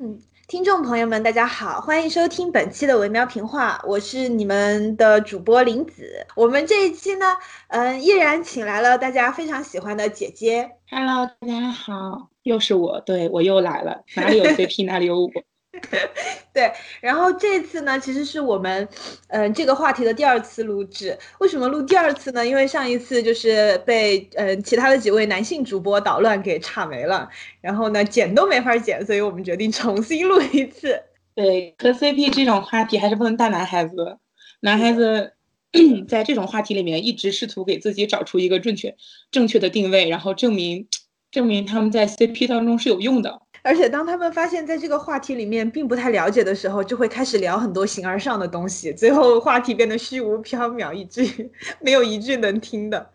嗯，听众朋友们，大家好，欢迎收听本期的维喵评话，我是你们的主播林子。我们这一期呢，嗯，依然请来了大家非常喜欢的姐姐。Hello，大家好，又是我，对我又来了，哪里有 CP 哪里有我。对，然后这次呢，其实是我们，嗯，这个话题的第二次录制。为什么录第二次呢？因为上一次就是被，嗯，其他的几位男性主播捣乱给岔没了，然后呢，剪都没法剪，所以我们决定重新录一次。对，磕 CP 这种话题还是不能带男孩子，男孩子 在这种话题里面一直试图给自己找出一个正确、正确的定位，然后证明，证明他们在 CP 当中是有用的。而且当他们发现，在这个话题里面并不太了解的时候，就会开始聊很多形而上的东西，最后话题变得虚无缥缈，以至于没有一句能听的。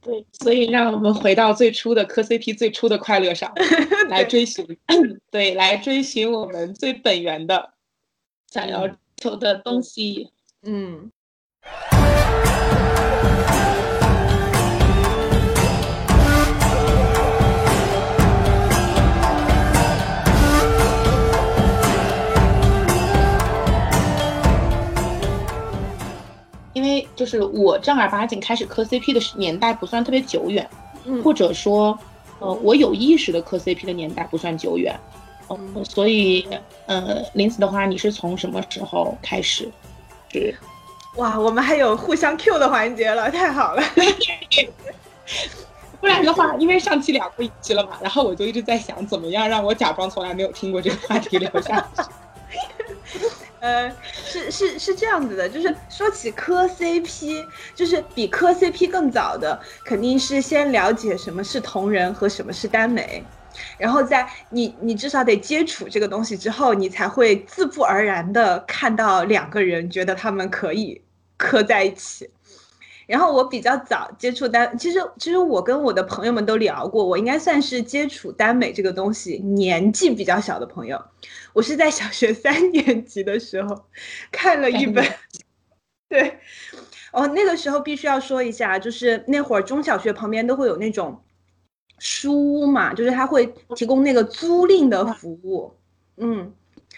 对，所以让我们回到最初的磕 CP 最初的快乐上 来追寻，对，来追寻我们最本源的想要求的东西。嗯。因为就是我正儿八经开始磕 CP 的年代不算特别久远，或者说，呃，我有意识的磕 CP 的年代不算久远，嗯，所以，呃，林子的话，你是从什么时候开始？是，哇，我们还有互相 Q 的环节了，太好了。不然的话，因为上期聊过一期了嘛，然后我就一直在想，怎么样让我假装从来没有听过这个话题聊下去。呃，是是是这样子的，就是说起磕 CP，就是比磕 CP 更早的，肯定是先了解什么是同人和什么是耽美，然后在你你至少得接触这个东西之后，你才会自不而然的看到两个人觉得他们可以磕在一起。然后我比较早接触耽，其实其实我跟我的朋友们都聊过，我应该算是接触耽美这个东西年纪比较小的朋友。我是在小学三 年级的时候看了一本，对，哦，那个时候必须要说一下，就是那会儿中小学旁边都会有那种书屋嘛，就是他会提供那个租赁的服务，嗯，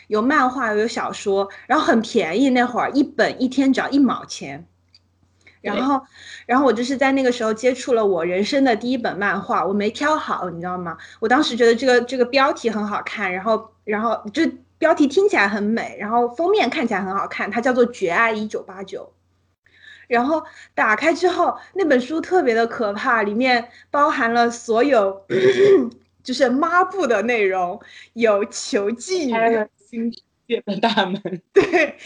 有漫画有小说，然后很便宜，那会儿一本一天只要一毛钱。然后，然后我就是在那个时候接触了我人生的第一本漫画，我没挑好，你知道吗？我当时觉得这个这个标题很好看，然后然后就标题听起来很美，然后封面看起来很好看，它叫做《绝爱一九八九》。然后打开之后，那本书特别的可怕，里面包含了所有 就是抹布的内容，有囚禁。界的大门，对，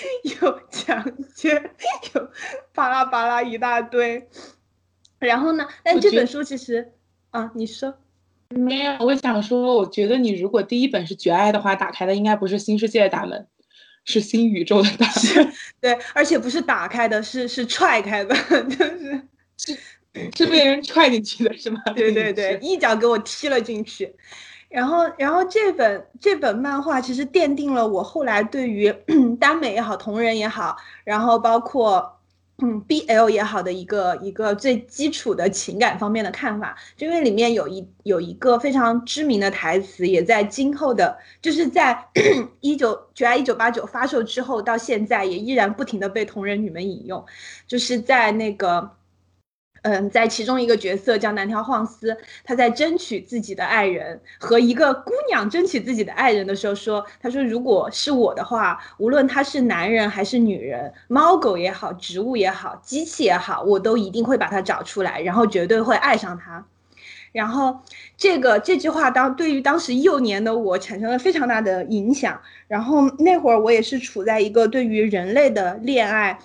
有强奸，有巴拉巴拉一大堆。然后呢？但这本书其实，啊，你说没有？我想说，我觉得你如果第一本是绝爱的话，打开的应该不是新世界的大门，是新宇宙的大门。对，而且不是打开的，是是踹开的，就是是是被人踹进去的，是吗？对对对，一脚给我踢了进去。然后，然后这本这本漫画其实奠定了我后来对于 耽美也好、同人也好，然后包括嗯 BL 也好的一个一个最基础的情感方面的看法。就因为里面有一有一个非常知名的台词，也在今后的，就是在 一九《绝爱一九八九》发售之后到现在，也依然不停的被同人女们引用，就是在那个。嗯，在其中一个角色叫南条晃司，他在争取自己的爱人和一个姑娘争取自己的爱人的时候说：“他说如果是我的话，无论他是男人还是女人，猫狗也好，植物也好，机器也好，我都一定会把他找出来，然后绝对会爱上他。”然后这个这句话当对于当时幼年的我产生了非常大的影响。然后那会儿我也是处在一个对于人类的恋爱。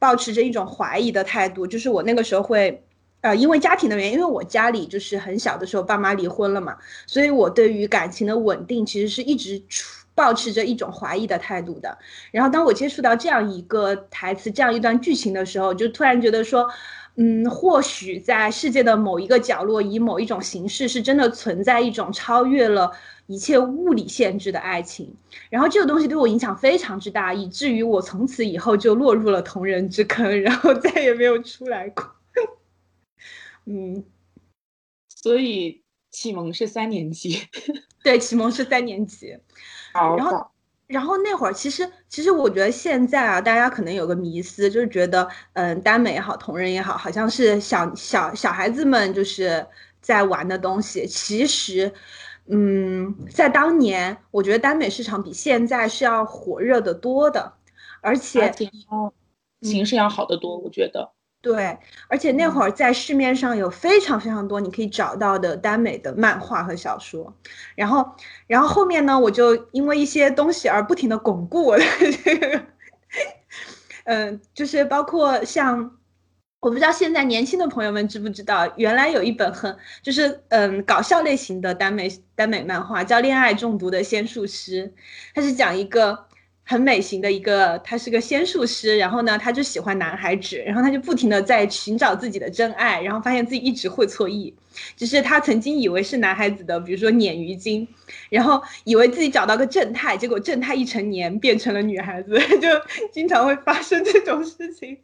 保持着一种怀疑的态度，就是我那个时候会，呃，因为家庭的原因，因为我家里就是很小的时候爸妈离婚了嘛，所以我对于感情的稳定其实是一直保持着一种怀疑的态度的。然后当我接触到这样一个台词、这样一段剧情的时候，就突然觉得说，嗯，或许在世界的某一个角落，以某一种形式，是真的存在一种超越了。一切物理限制的爱情，然后这个东西对我影响非常之大，以至于我从此以后就落入了同人之坑，然后再也没有出来过。嗯，所以启蒙是三年级，对，启蒙是三年级。然后，然后那会儿，其实，其实我觉得现在啊，大家可能有个迷思，就是觉得，嗯，耽美也好，同人也好，好像是小小小孩子们就是在玩的东西。其实，嗯，在当年，我觉得耽美市场比现在是要火热的多的，而且形式要好得多，我觉得。对，而且那会儿在市面上有非常非常多你可以找到的耽美的漫画和小说，然后，然后后面呢，我就因为一些东西而不停的巩固我的这个，嗯，就是包括像，我不知道现在年轻的朋友们知不知道，原来有一本很就是嗯搞笑类型的耽美耽美漫画叫《恋爱中毒的仙术师》，它是讲一个。很美型的一个，他是个仙术师，然后呢，他就喜欢男孩子，然后他就不停的在寻找自己的真爱，然后发现自己一直会错意，只是他曾经以为是男孩子的，比如说鲶鱼精，然后以为自己找到个正太，结果正太一成年变成了女孩子，就经常会发生这种事情。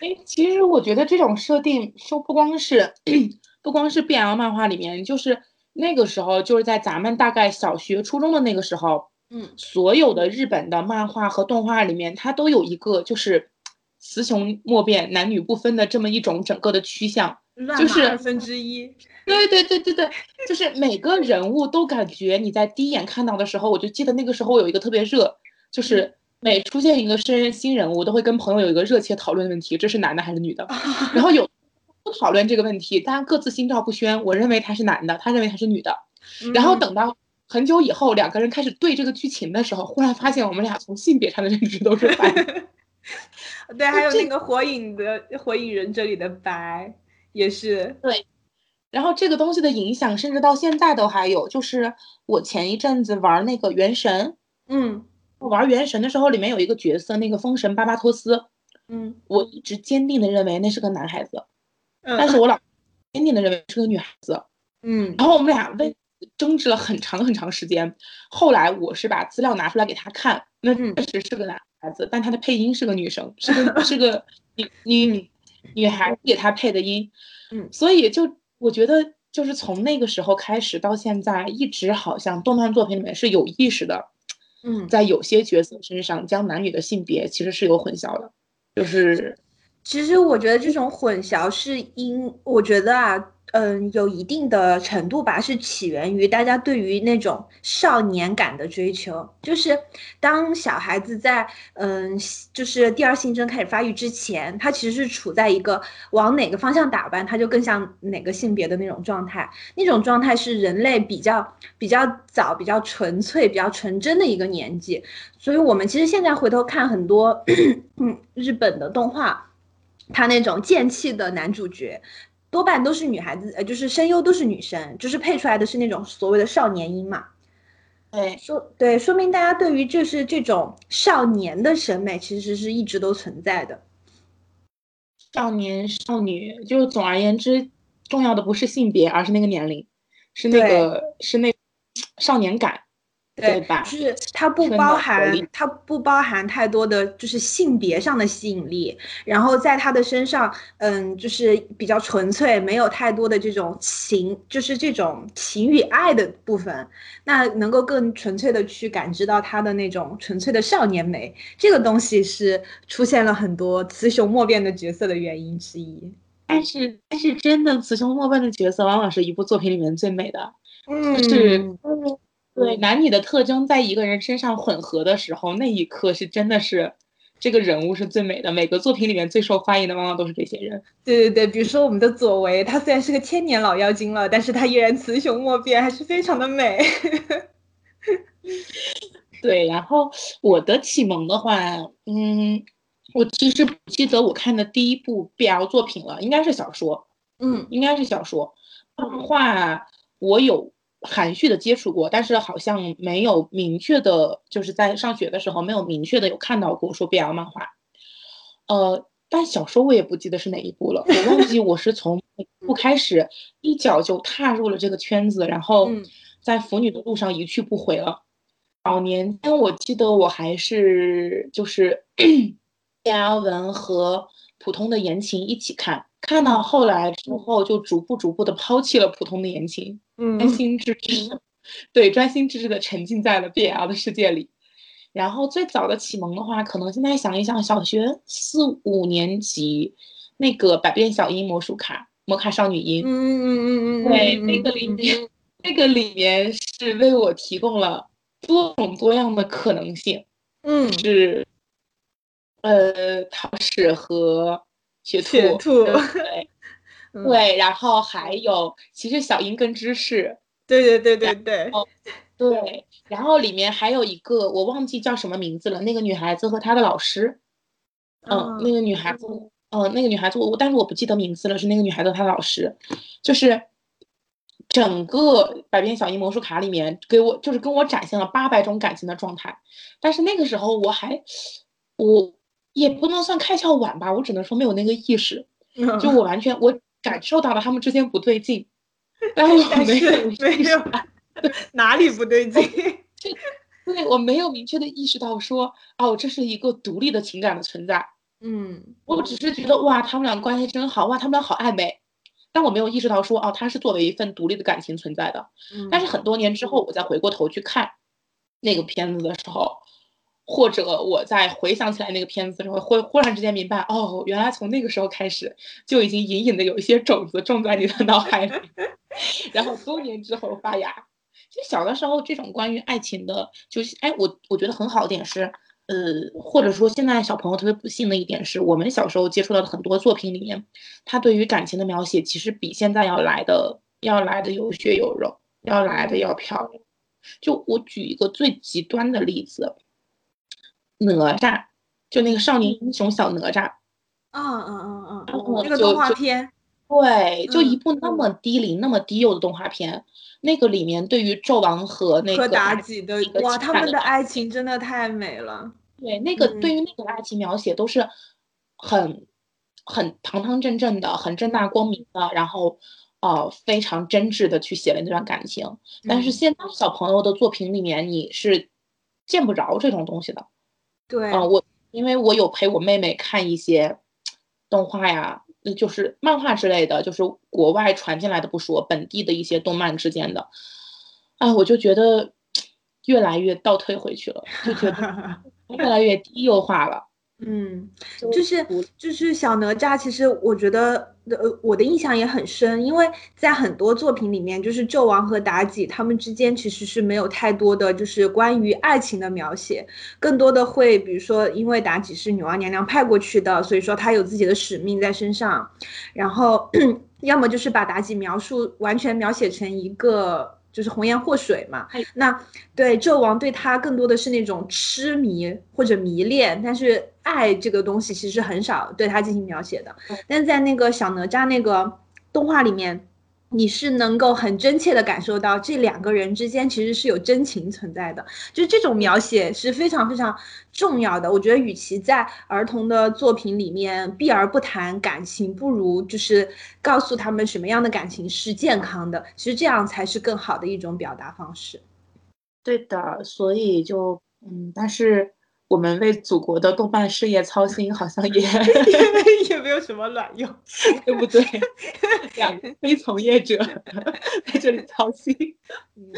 哎，其实我觉得这种设定，说不光是 不光是 BL 漫画里面，就是那个时候，就是在咱们大概小学、初中的那个时候。嗯，所有的日本的漫画和动画里面，它都有一个就是雌雄莫辨、男女不分的这么一种整个的趋向，就是二分之一。对对对对对，就是每个人物都感觉你在第一眼看到的时候，我就记得那个时候有一个特别热，就是每出现一个新新人物，都会跟朋友有一个热切讨论的问题，这是男的还是女的？然后有不讨论这个问题，大家各自心照不宣。我认为他是男的，他认为他是女的，然后等到。很久以后，两个人开始对这个剧情的时候，忽然发现我们俩从性别上的认知都是白。对，还有那个火影的火影忍者里的白也是。对，然后这个东西的影响，甚至到现在都还有。就是我前一阵子玩那个原神，嗯，玩原神的时候，里面有一个角色，那个风神巴巴托斯，嗯，我一直坚定的认为那是个男孩子，但是我老坚定的认为是个女孩子，嗯，然后我们俩为。争执了很长很长时间，后来我是把资料拿出来给他看，那确实是个男孩子，但他的配音是个女生，是个 是个女女女孩给他配的音，嗯，所以就我觉得就是从那个时候开始到现在，一直好像动漫作品里面是有意识的，嗯，在有些角色身上将男女的性别其实是有混淆的，就是其实我觉得这种混淆是因我觉得啊。嗯，有一定的程度吧，是起源于大家对于那种少年感的追求。就是当小孩子在嗯，就是第二性征开始发育之前，他其实是处在一个往哪个方向打扮，他就更像哪个性别的那种状态。那种状态是人类比较比较早、比较纯粹、比较纯真的一个年纪。所以，我们其实现在回头看很多 嗯日本的动画，他那种剑气的男主角。多半都是女孩子，呃，就是声优都是女生，就是配出来的是那种所谓的少年音嘛。对，说对，说明大家对于就是这种少年的审美，其实是一直都存在的。少年少女，就总而言之，重要的不是性别，而是那个年龄，是那个是那少年感。对吧？就是它不包含，它不包含太多的就是性别上的吸引力，然后在他的身上，嗯，就是比较纯粹，没有太多的这种情，就是这种情与爱的部分，那能够更纯粹的去感知到他的那种纯粹的少年美，这个东西是出现了很多雌雄莫辨的角色的原因之一。但是，但是真的雌雄莫辨的角色，往往是一部作品里面最美的，嗯，是。对男女的特征在一个人身上混合的时候，那一刻是真的是这个人物是最美的。每个作品里面最受欢迎的往往都是这些人。对对对，比如说我们的左为，他虽然是个千年老妖精了，但是他依然雌雄莫辨，还是非常的美。对，然后我的启蒙的话，嗯，我其实不记得我看的第一部 BL 作品了，应该是小说。嗯，应该是小说。漫画我有。含蓄的接触过，但是好像没有明确的，就是在上学的时候没有明确的有看到过说 BL 漫画。呃，但小说我也不记得是哪一部了，我忘记我是从不开始一脚就踏入了这个圈子，然后在腐女的路上一去不回了。早年间我记得我还是就是 BL 文和普通的言情一起看，看到后来之后，就逐步逐步的抛弃了普通的言情，嗯，专心致志，对，专心致志的沉浸在了 BL 的世界里。然后最早的启蒙的话，可能现在想一想，小学四五年级那个百变小樱魔术卡，魔卡少女樱，嗯嗯嗯嗯，对，那个里面，那个里面是为我提供了多种多样的可能性，嗯，是，呃，桃矢和雪兔，对，对，然后还有，其实小樱跟芝士，对对对对对。对，然后里面还有一个我忘记叫什么名字了，那个女孩子和她的老师，嗯，那个。女孩子，嗯，那个女孩子我，但是我不记得名字了，是那个女孩子她的老师，就是整个百变小樱魔术卡里面给我就是跟我展现了八百种感情的状态，但是那个时候我还我也不能算开窍晚吧，我只能说没有那个意识，就我完全我感受到了他们之间不对劲，但是我没有没有。哪里不对劲？对我没有明确的意识到说，哦，这是一个独立的情感的存在。嗯，我只是觉得哇，他们俩关系真好，哇，他们俩好暧昧。但我没有意识到说，哦，他是作为一份独立的感情存在的。但是很多年之后，我再回过头去看那个片子的时候，或者我在回想起来那个片子的时候，会忽然之间明白，哦，原来从那个时候开始就已经隐隐的有一些种子种在你的脑海里，然后多年之后发芽。就小的时候，这种关于爱情的，就是哎，我我觉得很好的点是，呃，或者说现在小朋友特别不幸的一点是，我们小时候接触到的很多作品里面，他对于感情的描写其实比现在要来的要来的有血有肉，要来的要漂亮。就我举一个最极端的例子，哪吒，就那个少年英雄小哪吒，嗯嗯嗯嗯，那个动画片，对，就一部那么低龄、那么低幼的动画片。那个里面对于纣王和那个妲己的哇，他们的爱情真的太美了。对，那个对于那个爱情描写都是很很堂堂正正的，很正大光明的，然后呃非常真挚的去写了那段感情。但是现在小朋友的作品里面你是见不着这种东西的。对，嗯，我因为我有陪我妹妹看一些动画呀。就是漫画之类的，就是国外传进来的不说，本地的一些动漫之间的，哎，我就觉得 越来越倒退回去了，就觉得 越来越低幼化了。嗯，就是就是小哪吒，其实我觉得，呃，我的印象也很深，因为在很多作品里面，就是纣王和妲己他们之间其实是没有太多的就是关于爱情的描写，更多的会比如说，因为妲己是女娲娘娘派过去的，所以说她有自己的使命在身上，然后 要么就是把妲己描述完全描写成一个。就是红颜祸水嘛，那对纣王对他更多的是那种痴迷或者迷恋，但是爱这个东西其实很少对它进行描写的。但在那个小哪吒那个动画里面。你是能够很真切的感受到这两个人之间其实是有真情存在的，就是这种描写是非常非常重要的。我觉得与其在儿童的作品里面避而不谈感情，不如就是告诉他们什么样的感情是健康的，其实这样才是更好的一种表达方式。对的，所以就嗯，但是。我们为祖国的动漫事业操心，好像也 也没有什么卵用，对不对？两个非从业者在这里操心。嗯，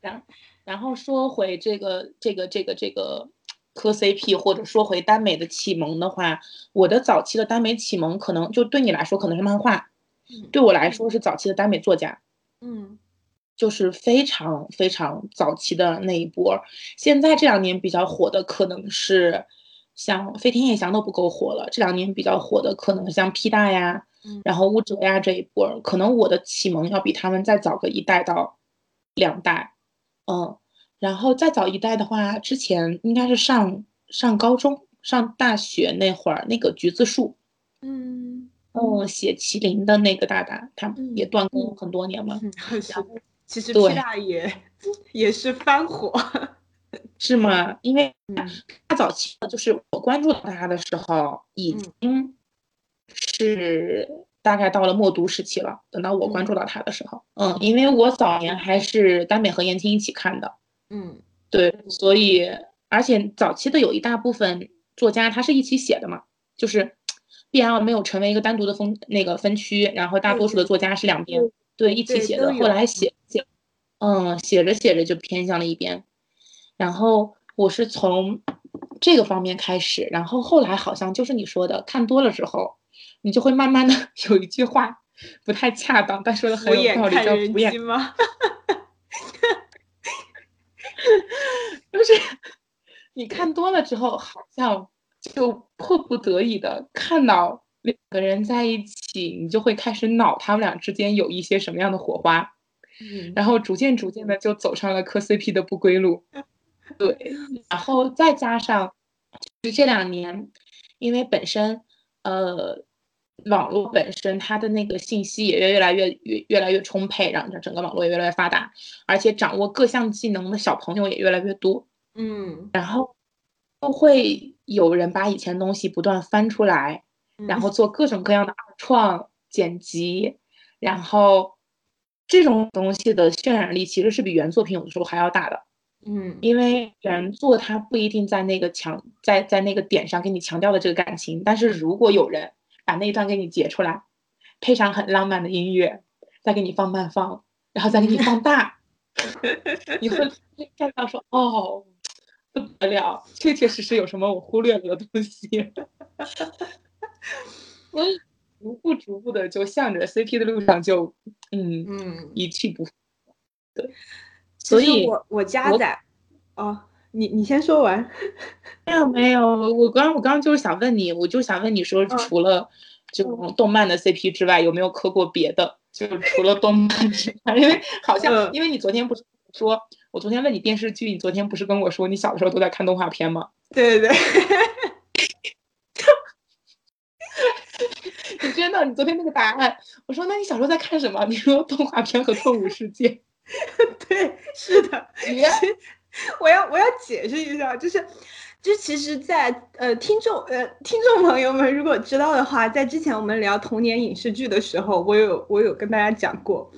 然然后说回这个这个这个这个磕 CP，或者说回耽美的启蒙的话，我的早期的耽美启蒙可能就对你来说可能是漫画，对我来说是早期的耽美作家。嗯。就是非常非常早期的那一波，现在这两年比较火的可能是像飞天夜翔都不够火了，这两年比较火的可能像 P 大呀，然后乌哲呀这一波，可能我的启蒙要比他们再早个一代到两代，嗯，然后再早一代的话，之前应该是上上高中、上大学那会儿，那个橘子树，嗯嗯，写麒麟的那个大大，他也断更很多年了，然后。其实 P 大也也是翻火，是吗？因为他早期就是我关注到他的时候，已经是大概到了默读时期了。等到我关注到他的时候，嗯，因为我早年还是耽美和言情一起看的，嗯，对，所以而且早期的有一大部分作家他是一起写的嘛，就是 BL 没有成为一个单独的分那个分区，然后大多数的作家是两边对一起写的。后来写写，嗯，写着写着就偏向了一边。然后我是从这个方面开始，然后后来好像就是你说的，看多了之后，你就会慢慢的 有一句话不太恰当，但说的很有道理，叫“敷衍”吗？就是你看多了之后，好像就迫不得已的看到两个人在一起，你就会开始脑他们俩之间有一些什么样的火花，嗯，然后逐渐逐渐的就走上了磕 CP 的不归路。对，然后再加上，就这两年，因为本身，呃，网络本身它的那个信息也越越来越越越来越充沛，然后整个网络也越来越发达，而且掌握各项技能的小朋友也越来越多，嗯，然后都会有人把以前东西不断翻出来，然后做各种各样的二创剪辑，然后这种东西的渲染力其实是比原作品有的时候还要大的。嗯，因为原作它不一定在那个强在在那个点上给你强调的这个感情，但是如果有人把那一段给你截出来，配上很浪漫的音乐，再给你放慢放，然后再给你放大，你会看到说哦，不得了，确确实实有什么我忽略了的东西，所以 逐步逐步的就向着 CP 的路上就嗯嗯一去不复，对。所以，我我加载，哦，你你先说完。没有没有，我刚我刚刚就是想问你，我就想问你说，除了这种动漫的 CP 之外，有没有磕过别的？就除了动漫之外，因为好像，因为你昨天不是说，我昨天问你电视剧，你昨天不是跟我说你小的时候都在看动画片吗？对对对。你真的？你昨天那个答案，我说那你小时候在看什么？你说动画片和动物世界。对，是的，我要我要解释一下，就是，就其实，在呃听众呃听众朋友们如果知道的话，在之前我们聊童年影视剧的时候，我有我有跟大家讲过，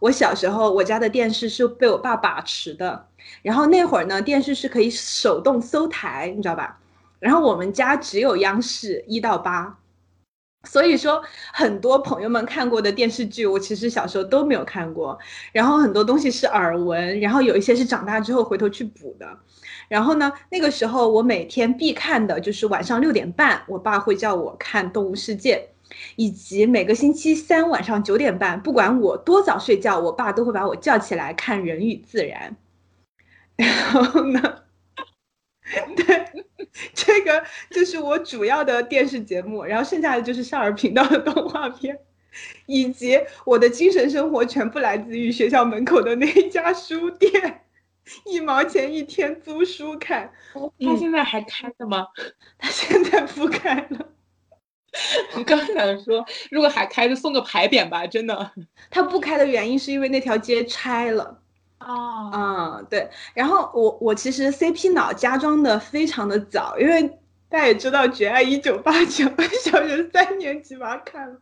我小时候我家的电视是被我爸把持的，然后那会儿呢电视是可以手动搜台，你知道吧？然后我们家只有央视一到八。所以说，很多朋友们看过的电视剧，我其实小时候都没有看过。然后很多东西是耳闻，然后有一些是长大之后回头去补的。然后呢，那个时候我每天必看的就是晚上六点半，我爸会叫我看《动物世界》，以及每个星期三晚上九点半，不管我多早睡觉，我爸都会把我叫起来看《人与自然》。然后呢？对，这个就是我主要的电视节目，然后剩下的就是少儿频道的动画片，以及我的精神生活全部来自于学校门口的那一家书店，一毛钱一天租书看。他现在还开着吗？他现在不开了。我刚想说，如果还开就，送个牌匾吧，真的。他不开的原因是因为那条街拆了。哦，嗯，对，然后我我其实 CP 脑加装的非常的早，因为大家也知道《绝爱一九八九》，小学三年级吧看了，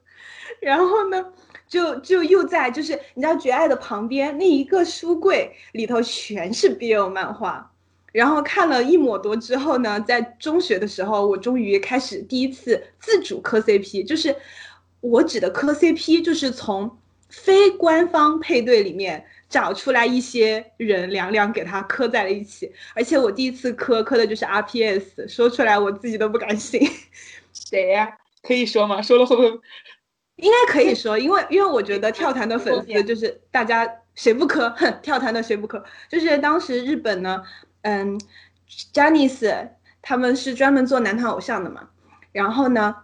然后呢，就就又在就是你知道《绝爱》的旁边那一个书柜里头全是 BL 漫画，然后看了一抹多之后呢，在中学的时候，我终于开始第一次自主磕 CP，就是我指的磕 CP，就是从非官方配对里面。找出来一些人，两两给他磕在了一起，而且我第一次磕磕的就是 RPS，说出来我自己都不敢信。谁呀？可以说吗？说了会不会？应该可以说，因为因为我觉得跳团的粉丝 就是大家谁不磕，哼，跳团的谁不磕？就是当时日本呢，嗯 j a n i c e 他们是专门做男团偶像的嘛，然后呢，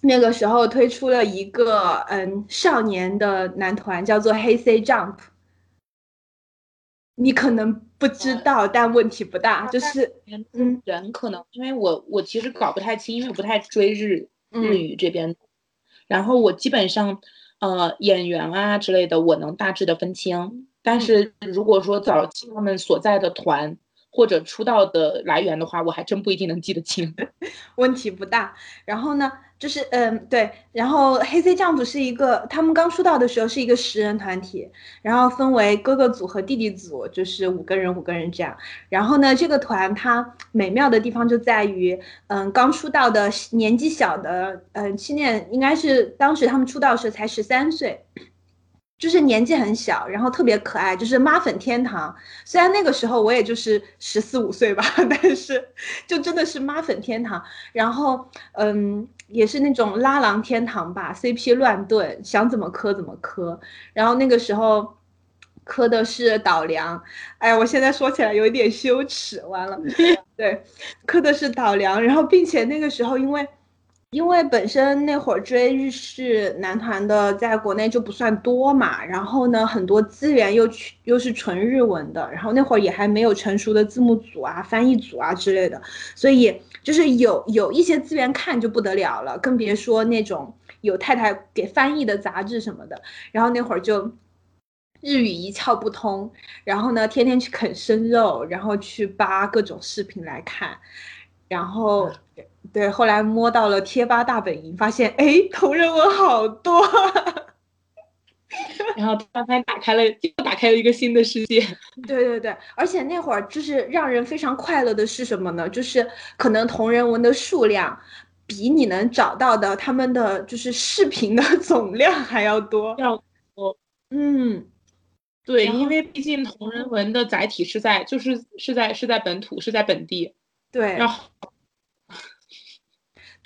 那个时候推出了一个嗯少年的男团，叫做黑 C Jump。你可能不知道，但问题不大，就是嗯，人可能因为我我其实搞不太清，因为我不太追日日语这边，然后我基本上呃演员啊之类的我能大致的分清，但是如果说早期他们所在的团或者出道的来源的话，我还真不一定能记得清。问题不大。然后呢，就是嗯对，然后黑 C 丈夫是一个，他们刚出道的时候是一个十人团体，然后分为哥哥组和弟弟组，就是五个人五个人这样。然后呢，这个团它美妙的地方就在于，嗯，刚出道的年纪小的，嗯，七念应该是当时他们出道时才十三岁。就是年纪很小，然后特别可爱，就是妈粉天堂。虽然那个时候我也就是十四五岁吧，但是就真的是妈粉天堂。然后，嗯，也是那种拉郎天堂吧，CP 乱炖，想怎么磕怎么磕。然后那个时候磕的是岛梁，哎，我现在说起来有一点羞耻。完了，对，磕的是岛梁。然后，并且那个时候因为。因为本身那会儿追日式男团的在国内就不算多嘛，然后呢，很多资源又去又是纯日文的，然后那会儿也还没有成熟的字幕组啊、翻译组啊之类的，所以就是有有一些资源看就不得了了，更别说那种有太太给翻译的杂志什么的。然后那会儿就日语一窍不通，然后呢，天天去啃生肉，然后去扒各种视频来看，然后。对，后来摸到了贴吧大本营，发现哎，同人文好多，然后突然打开了，打开了一个新的世界。对对对，而且那会儿就是让人非常快乐的是什么呢？就是可能同人文的数量比你能找到的他们的就是视频的总量还要多。要多。嗯，对，因为毕竟同人文的载体是在就是是在是在本土是在本地。对。然后。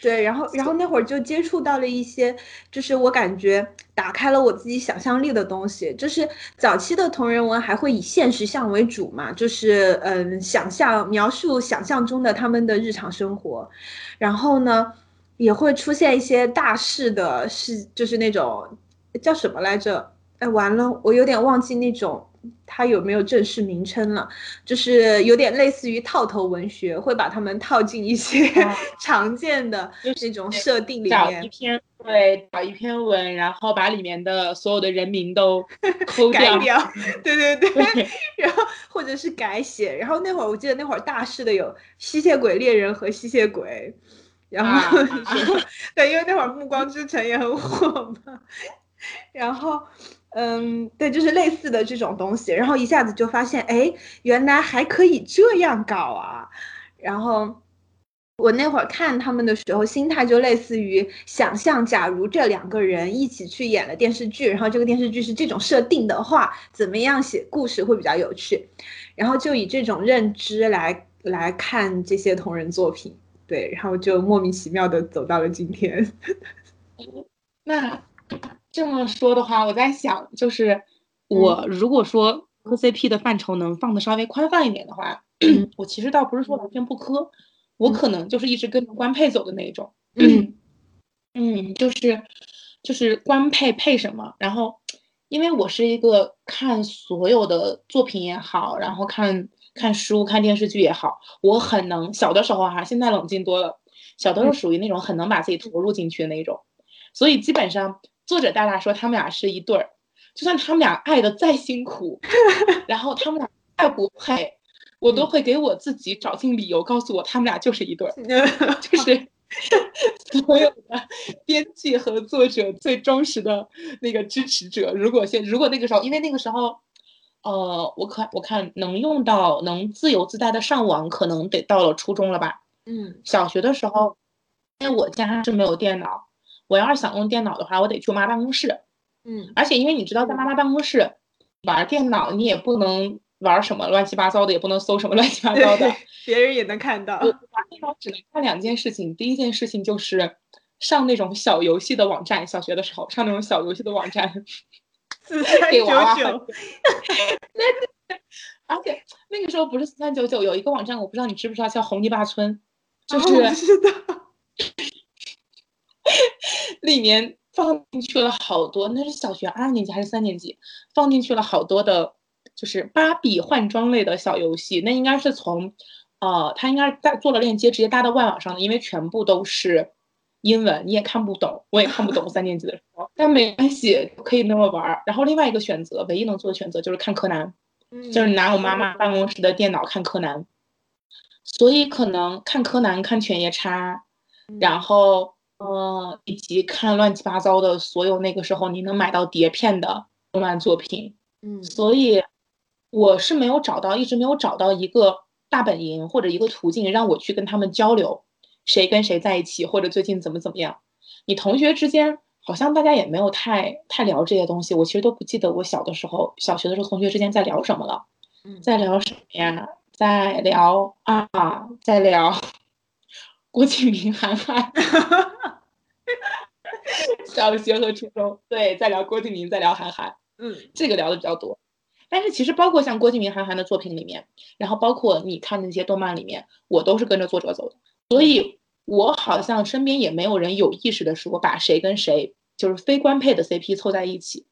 对，然后，然后那会儿就接触到了一些，就是我感觉打开了我自己想象力的东西。就是早期的同人文还会以现实像为主嘛，就是嗯，想象描述想象中的他们的日常生活，然后呢，也会出现一些大事的事，就是那种叫什么来着？哎，完了，我有点忘记那种。它有没有正式名称了？就是有点类似于套头文学，会把它们套进一些常见的那种设定里面。找一篇对，找一篇文，然后把里面的所有的人名都抠掉。对对对，然后或者是改写。然后那会儿我记得那会儿大势的有吸血鬼猎人和吸血鬼，然后 对，因为那会儿暮光之城也很火嘛，然后。嗯，对，就是类似的这种东西，然后一下子就发现，哎，原来还可以这样搞啊！然后我那会儿看他们的时候，心态就类似于想象，假如这两个人一起去演了电视剧，然后这个电视剧是这种设定的话，怎么样写故事会比较有趣？然后就以这种认知来来看这些同人作品，对，然后就莫名其妙的走到了今天。那。这么说的话，我在想，就是我如果说磕 CP 的范畴能放的稍微宽泛一点的话，我其实倒不是说完全不磕，我可能就是一直跟着官配走的那一种。嗯，就是就是官配配什么，然后因为我是一个看所有的作品也好，然后看看书、看电视剧也好，我很能小的时候哈，现在冷静多了，小的时候属于那种很能把自己投入进去的那种，所以基本上。作者大大说他们俩是一对儿，就算他们俩爱的再辛苦，然后他们俩再不配，我都会给我自己找尽理由，告诉我他们俩就是一对儿，就是 所有的编剧和作者最忠实的那个支持者。如果现如果那个时候，因为那个时候，呃，我可我看能用到能自由自在的上网，可能得到了初中了吧？嗯，小学的时候，因为我家是没有电脑。我要是想用电脑的话，我得去我妈办公室。嗯，而且因为你知道，在妈妈办公室玩电脑，你也不能玩什么乱七八糟的，也不能搜什么乱七八糟的，别人也能看到。玩电脑只能看两件事情，第一件事情就是上那种小游戏的网站。小学的时候上那种小游戏的网站，四三九九。而且那个时候不是四三九九，有一个网站，我不知道你知不知道，叫红泥巴村，就是。里面放进去了好多，那是小学二年级还是三年级？放进去了好多的，就是芭比换装类的小游戏。那应该是从，呃，他应该在做了链接，直接搭到外网上的，因为全部都是英文，你也看不懂，我也看不懂。三年级的时候，但没关系，可以那么玩。然后另外一个选择，唯一能做的选择就是看柯南，就是拿我妈妈办公室的电脑看柯南。所以可能看柯南、看犬夜叉，然后呃，以及看乱七八糟的所有那个时候你能买到碟片的动漫作品，嗯，所以我是没有找到，一直没有找到一个大本营或者一个途径让我去跟他们交流，谁跟谁在一起，或者最近怎么怎么样。你同学之间好像大家也没有太太聊这些东西，我其实都不记得我小的时候，小学的时候同学之间在聊什么了，嗯在聊什么呀？在聊啊，在聊郭敬明、韩寒，小学和初中对，在聊郭敬明，在聊韩寒，嗯，这个聊的比较多。但是其实包括像郭敬明、韩寒的作品里面，然后包括你看的那些动漫里面，我都是跟着作者走的，所以我好像身边也没有人有意识的说把谁跟谁就是非官配的 CP 凑在一起。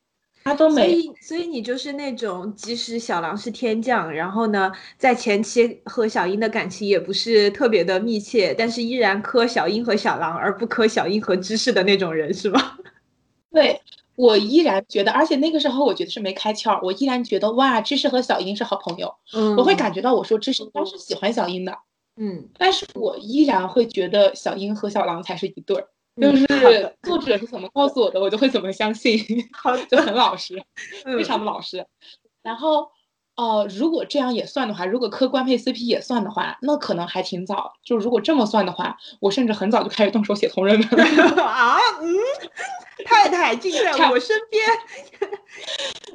他都没，所以所以你就是那种，即使小狼是天降，然后呢，在前期和小樱的感情也不是特别的密切，但是依然磕小樱和小狼，而不磕小樱和芝士的那种人，是吗？对我依然觉得，而且那个时候我觉得是没开窍，我依然觉得哇，芝士和小樱是好朋友，嗯，我会感觉到我说芝士应该是喜欢小樱的，嗯，但是我依然会觉得小樱和小狼才是一对儿。就是 作者是怎么告诉我的，我就会怎么相信，好，就很老实，非常的老实。然后，呃，如果这样也算的话，如果磕官配 CP 也算的话，那可能还挺早。就如果这么算的话，我甚至很早就开始动手写同人文了 啊。嗯，太太近在我身边。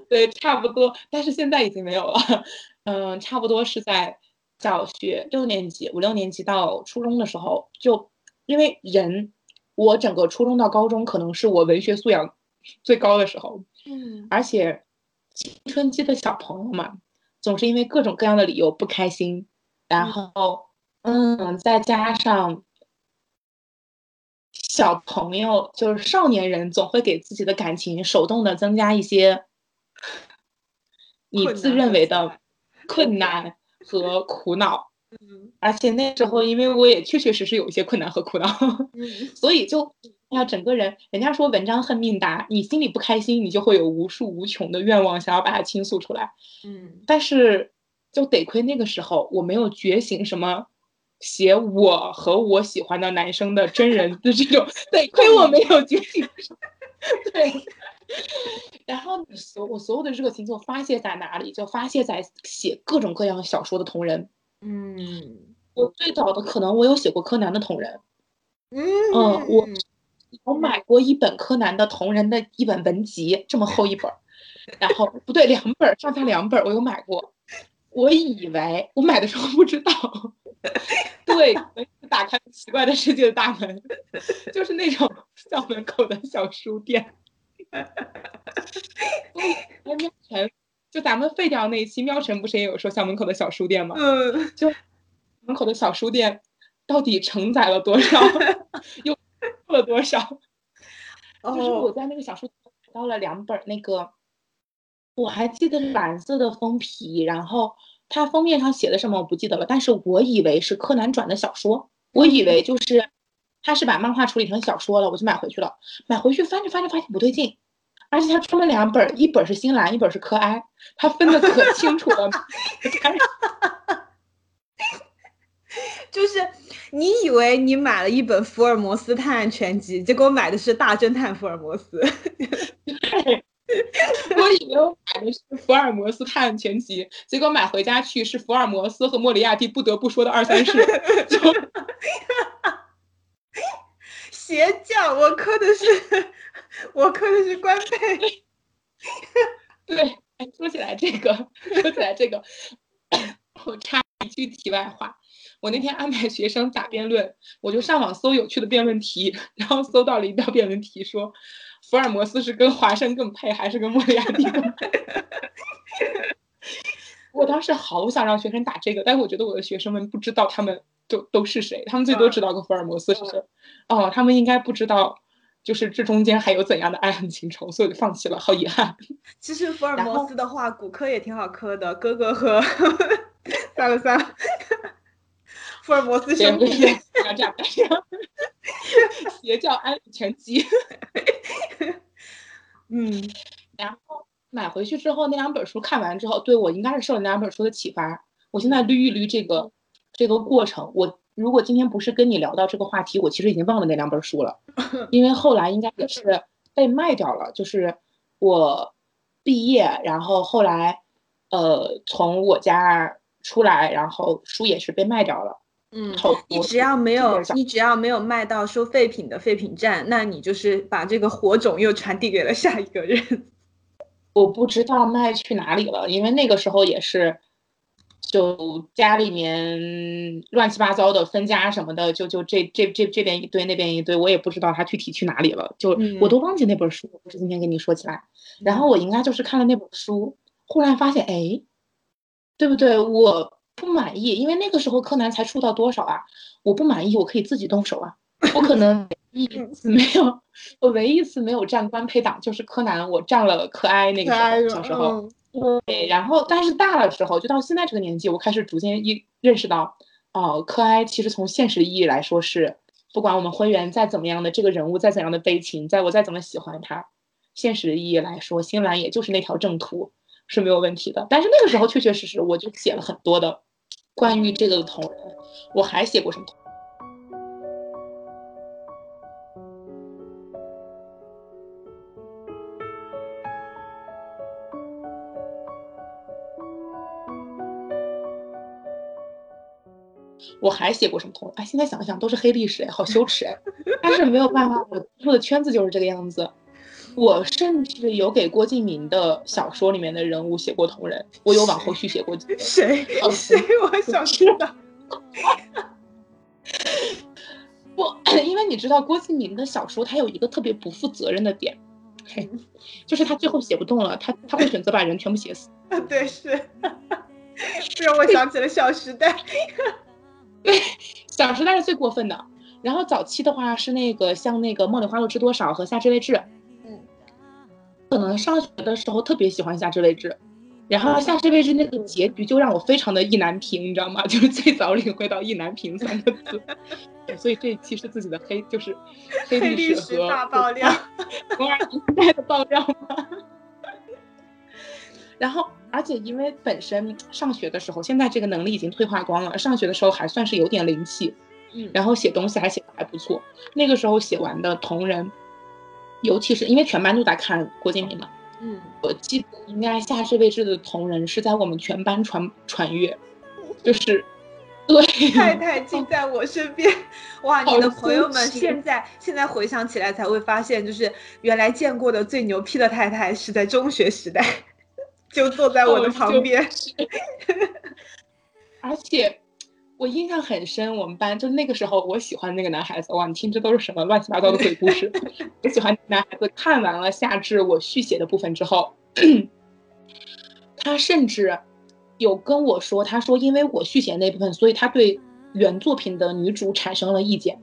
对，差不多，但是现在已经没有了。嗯，差不多是在小学六年级、五六年级到初中的时候，就因为人。我整个初中到高中，可能是我文学素养最高的时候，嗯，而且青春期的小朋友嘛，总是因为各种各样的理由不开心，然后，嗯，再加上小朋友就是少年人，总会给自己的感情手动的增加一些你自认为的困难和苦恼。嗯，而且那时候，因为我也确确实实有一些困难和苦恼，嗯，所以就哎呀，整个人，人家说文章恨命大，你心里不开心，你就会有无数无穷的愿望想要把它倾诉出来，嗯，但是就得亏那个时候我没有觉醒什么写我和我喜欢的男生的真人的这种，得亏我没有觉醒，对，然后你所我所有的热情就发泄在哪里？就发泄在写各种各样小说的同人。嗯，我最早的可能我有写过柯南的同人，嗯我我买过一本柯南的同人的一本文集，这么厚一本，然后不对，两本上下两本我有买过，我以为我买的时候不知道，对，打开奇怪的世界的大门，就是那种校门口的小书店，就咱们废掉那一期，喵晨不是也有说校门口的小书店吗？嗯，就门口的小书店到底承载了多少，又了多少？就是我在那个小书店买到了两本那个，我还记得蓝色的封皮，然后它封面上写的什么我不记得了，但是我以为是柯南转的小说，我以为就是他是把漫画处理成小说了，我就买回去了。买回去翻着翻着发现不对劲，而且他出了两本，一本是新兰，一本是柯哀，他分的可清楚了。就是你以为你买了一本《福尔摩斯探案全集》，结果买的是《大侦探福尔摩斯》。我以为我买的是《福尔摩斯探案全集》，结果买回家去是福尔摩斯和莫里亚蒂不得不说的二三事。就邪教，我磕的是我磕的是官配。对，哎，说起来这个，说起来这个，我插一句题外话。我那天安排学生打辩论，我就上网搜有趣的辩论题，然后搜到了一道辩论题，说福尔摩斯是跟华生更配，还是跟莫里亚蒂更配？我当时好想让学生打这个，但是我觉得我的学生们不知道他们都都是谁，他们最多知道个福尔摩斯是谁，哦，他们应该不知道，就是这中间还有怎样的爱恨情仇，所以就放弃了，好遗憾。其实福尔摩斯的话，骨科也挺好磕的，哥哥和 算了算了。福尔摩斯兄弟，要这样，邪教安利全集。嗯，然后买回去之后，那两本书看完之后，对我应该是受了那两本书的启发。我现在捋一捋这个这个过程，我如果今天不是跟你聊到这个话题，我其实已经忘了那两本书了，因为后来应该也是被卖掉了。就是我毕业，然后后来呃从我家出来，然后书也是被卖掉了。嗯，你只要没有你只要没有卖到收废品的废品站，那你就是把这个火种又传递给了下一个人。我不知道卖去哪里了，因为那个时候也是，就家里面乱七八糟的分家什么的，就就这这这这边一堆那边一堆，我也不知道他具体去哪里了，就我都忘记那本书。不是今天跟你说起来，然后我应该就是看了那本书，忽然发现，哎，对不对？我。不满意，因为那个时候柯南才出到多少啊？我不满意，我可以自己动手啊。我可能 一次没有，我唯一一次没有站官配党就是柯南，我站了柯哀那个时候小时候。对，然后但是大了之后，就到现在这个年纪，我开始逐渐一认识到，哦，柯哀其实从现实意义来说是，不管我们灰原再怎么样的这个人物再怎样的悲情，在我再怎么喜欢他，现实意义来说，新兰也就是那条正途。是没有问题的，但是那个时候确确实实我就写了很多的关于这个的同人，我还写过什么？我还写过什么同人？哎，现在想想都是黑历史哎，好羞耻哎！但是没有办法，我住的圈子就是这个样子。我甚至有给郭敬明的小说里面的人物写过同人，我有往后续写过。谁？谁？我想知道。不，因为你知道郭敬明的小说，他有一个特别不负责任的点，就是他最后写不动了，他他会选择把人全部写死。对，是。让我想起了《小时代》。对，《小时代》是最过分的。然后早期的话是那个像那个《梦里花落知多少》和《夏至未至》。嗯可能上学的时候特别喜欢夏至未至，然后夏至未至那个结局就让我非常的意难平，你知道吗？就是最早领会到意难平三个字，所以这一期是自己的黑，就是黑历史大爆料，红二时代的爆料吗？然后，而且因为本身上学的时候，现在这个能力已经退化光了，上学的时候还算是有点灵气，嗯，然后写东西还写的还不错，那个时候写完的同人。尤其是因为全班都在看郭敬明嘛，嗯，我记得应该夏至未至的同人是在我们全班传传阅，就是，对，太太近在我身边，哇！你的朋友们现在现在回想起来才会发现，就是原来见过的最牛批的太太是在中学时代，就坐在我的旁边，而且。我印象很深，我们班就那个时候，我喜欢那个男孩子。哇，你听这都是什么乱七八糟的鬼故事？我喜欢男孩子，看完了夏至我续写的部分之后，他甚至有跟我说，他说因为我续写那部分，所以他对原作品的女主产生了意见，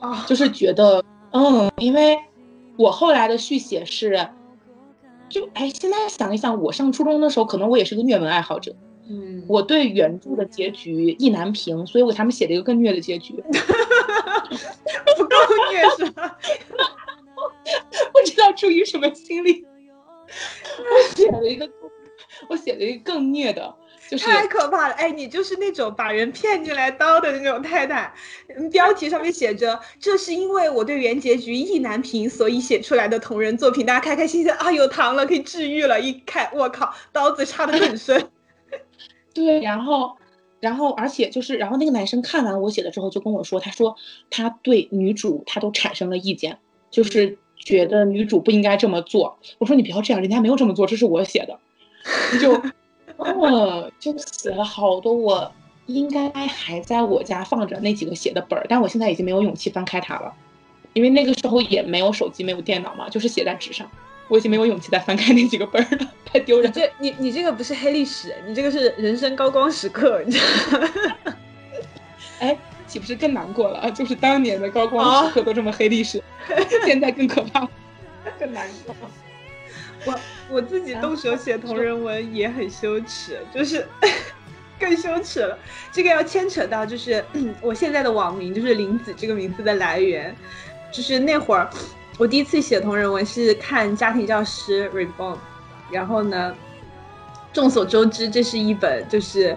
啊，就是觉得，嗯，因为我后来的续写是，就哎，现在想一想，我上初中的时候，可能我也是个虐文爱好者。嗯，我对原著的结局意难平，所以我给他们写了一个更虐的结局。不够虐是吧？不知道出于什么心理，我写了一个，我写了一个更虐的，就是太可怕了。哎，你就是那种把人骗进来刀的那种太太。标题上面写着“这是因为我对原结局意难平，所以写出来的同人作品”，大家开开心心啊，有糖了，可以治愈了。一看，我靠，刀子插的很深。对，然后，然后，而且就是，然后那个男生看完我写的之后，就跟我说，他说他对女主他都产生了意见，就是觉得女主不应该这么做。我说你不要这样，人家没有这么做，这是我写的，就，呃，就写了好多，我应该还在我家放着那几个写的本儿，但我现在已经没有勇气翻开它了，因为那个时候也没有手机，没有电脑嘛，就是写在纸上。我已经没有勇气再翻开那几个本儿了，太丢人。这你你这个不是黑历史，你这个是人生高光时刻，你知道吗？哎，岂不是更难过了啊？就是当年的高光时刻都这么黑历史，现在更可怕，更难过。我我自己动手写同人文也很羞耻，就是 更羞耻了。这个要牵扯到就是 我现在的网名，就是林子这个名字的来源，就是那会儿。我第一次写同人文是看《家庭教师 Reborn》，然后呢，众所周知，这是一本就是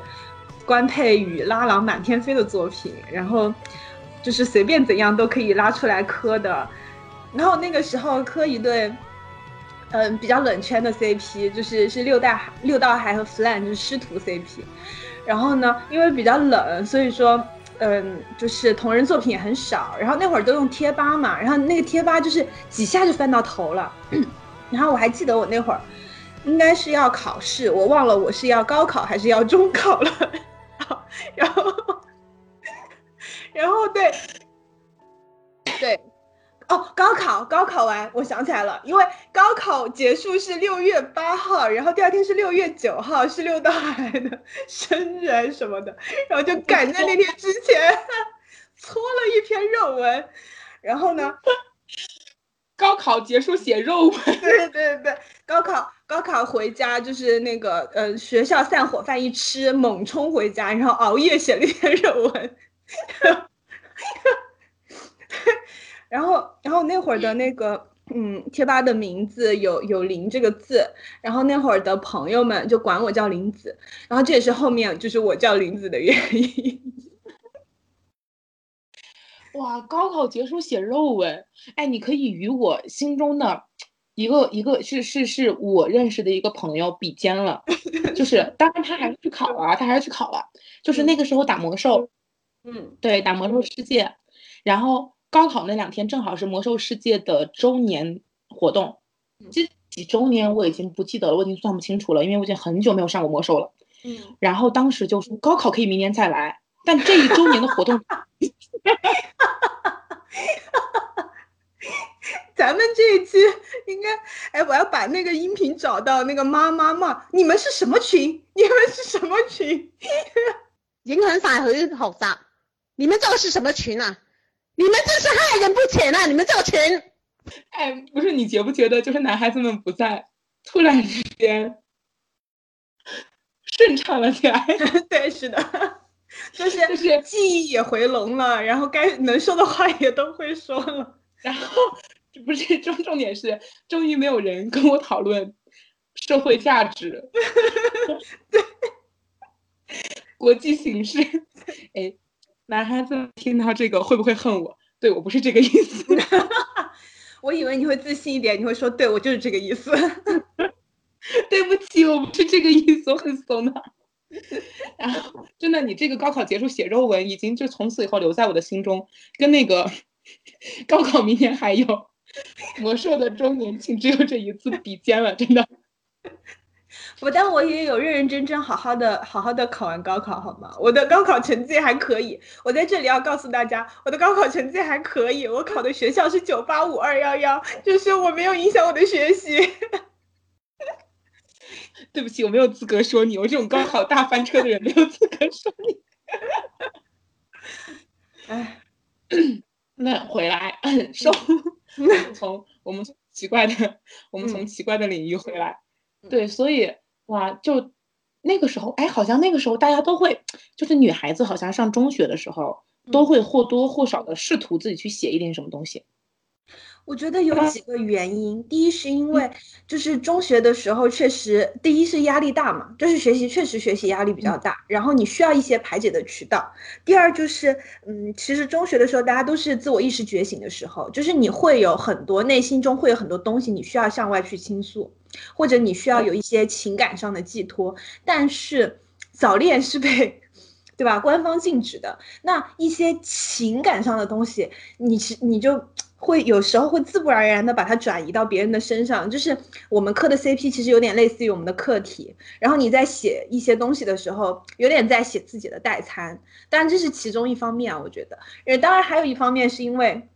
官配与拉郎满天飞的作品，然后就是随便怎样都可以拉出来磕的。然后那个时候磕一对，嗯，比较冷圈的 CP，就是是六代六道海和 Flan，就是师徒 CP。然后呢，因为比较冷，所以说，嗯，就是同人作品也很少。然后那会儿都用贴吧嘛，然后那个贴吧就是几下就翻到头了。然后我还记得我那会儿，应该是要考试，我忘了我是要高考还是要中考了。然后，然后对，对。哦，高考，高考完，我想起来了，因为高考结束是六月八号，然后第二天是六月九号，是六道海的生日什么的，然后就赶在那天之前搓了一篇肉文，然后呢，高考结束写肉文，对对对，高考高考回家就是那个呃学校散伙饭一吃，猛冲回家，然后熬夜写了一篇肉文。然后，然后那会儿的那个，嗯，贴吧的名字有有林这个字，然后那会儿的朋友们就管我叫林子，然后这也是后面就是我叫林子的原因。哇，高考结束写肉文，哎，你可以与我心中的一个一个是是是我认识的一个朋友比肩了，就是当然他还是去考了，他还是去考了，就是那个时候打魔兽，嗯，对，打魔兽世界，然后。高考那两天正好是魔兽世界的周年活动，这几周年我已经不记得了，我已经算不清楚了，因为我已经很久没有上过魔兽了。嗯，然后当时就说高考可以明年再来，但这一周年的活动，咱们这一期应该，哎，我要把那个音频找到那个妈妈嘛，你们是什么群？你们是什么群？影响晒佢學習，你们这个是什么群啊？你们这是害人不浅呐！你们这个群，哎，不是你觉不觉得，就是男孩子们不在，突然之间顺畅了起来？对，是的，就是就是记忆也回笼了，然后该能说的话也都会说了，然后不是重重点是，终于没有人跟我讨论社会价值，对，国际形势，哎。男孩子听到这个会不会恨我？对我不是这个意思，我以为你会自信一点，你会说对我就是这个意思。对不起，我不是这个意思，我很怂的。然后真的，你这个高考结束写肉文，已经就从此以后留在我的心中，跟那个高考明年还有 魔兽的周年庆只有这一次比肩了，真的。不但我也有认认真真好好的好好的考完高考，好吗？我的高考成绩还可以。我在这里要告诉大家，我的高考成绩还可以。我考的学校是九八五二幺幺，就是我没有影响我的学习。对不起，我没有资格说你，我这种高考大翻车的人没有资格说你。哎，那回来说，从我们从奇怪的，我们从奇怪的领域回来。对，所以哇，就那个时候，哎，好像那个时候大家都会，就是女孩子好像上中学的时候，都会或多或少的试图自己去写一点什么东西。我觉得有几个原因，第一是因为就是中学的时候确实，第一是压力大嘛，就是学习确实学习压力比较大，然后你需要一些排解的渠道。第二就是，嗯，其实中学的时候大家都是自我意识觉醒的时候，就是你会有很多内心中会有很多东西，你需要向外去倾诉，或者你需要有一些情感上的寄托。但是早恋是被，对吧？官方禁止的，那一些情感上的东西，你其你就。会有时候会自不而然的把它转移到别人的身上，就是我们磕的 CP 其实有点类似于我们的课题，然后你在写一些东西的时候，有点在写自己的代餐，当然这是其中一方面啊，我觉得，呃，当然还有一方面是因为。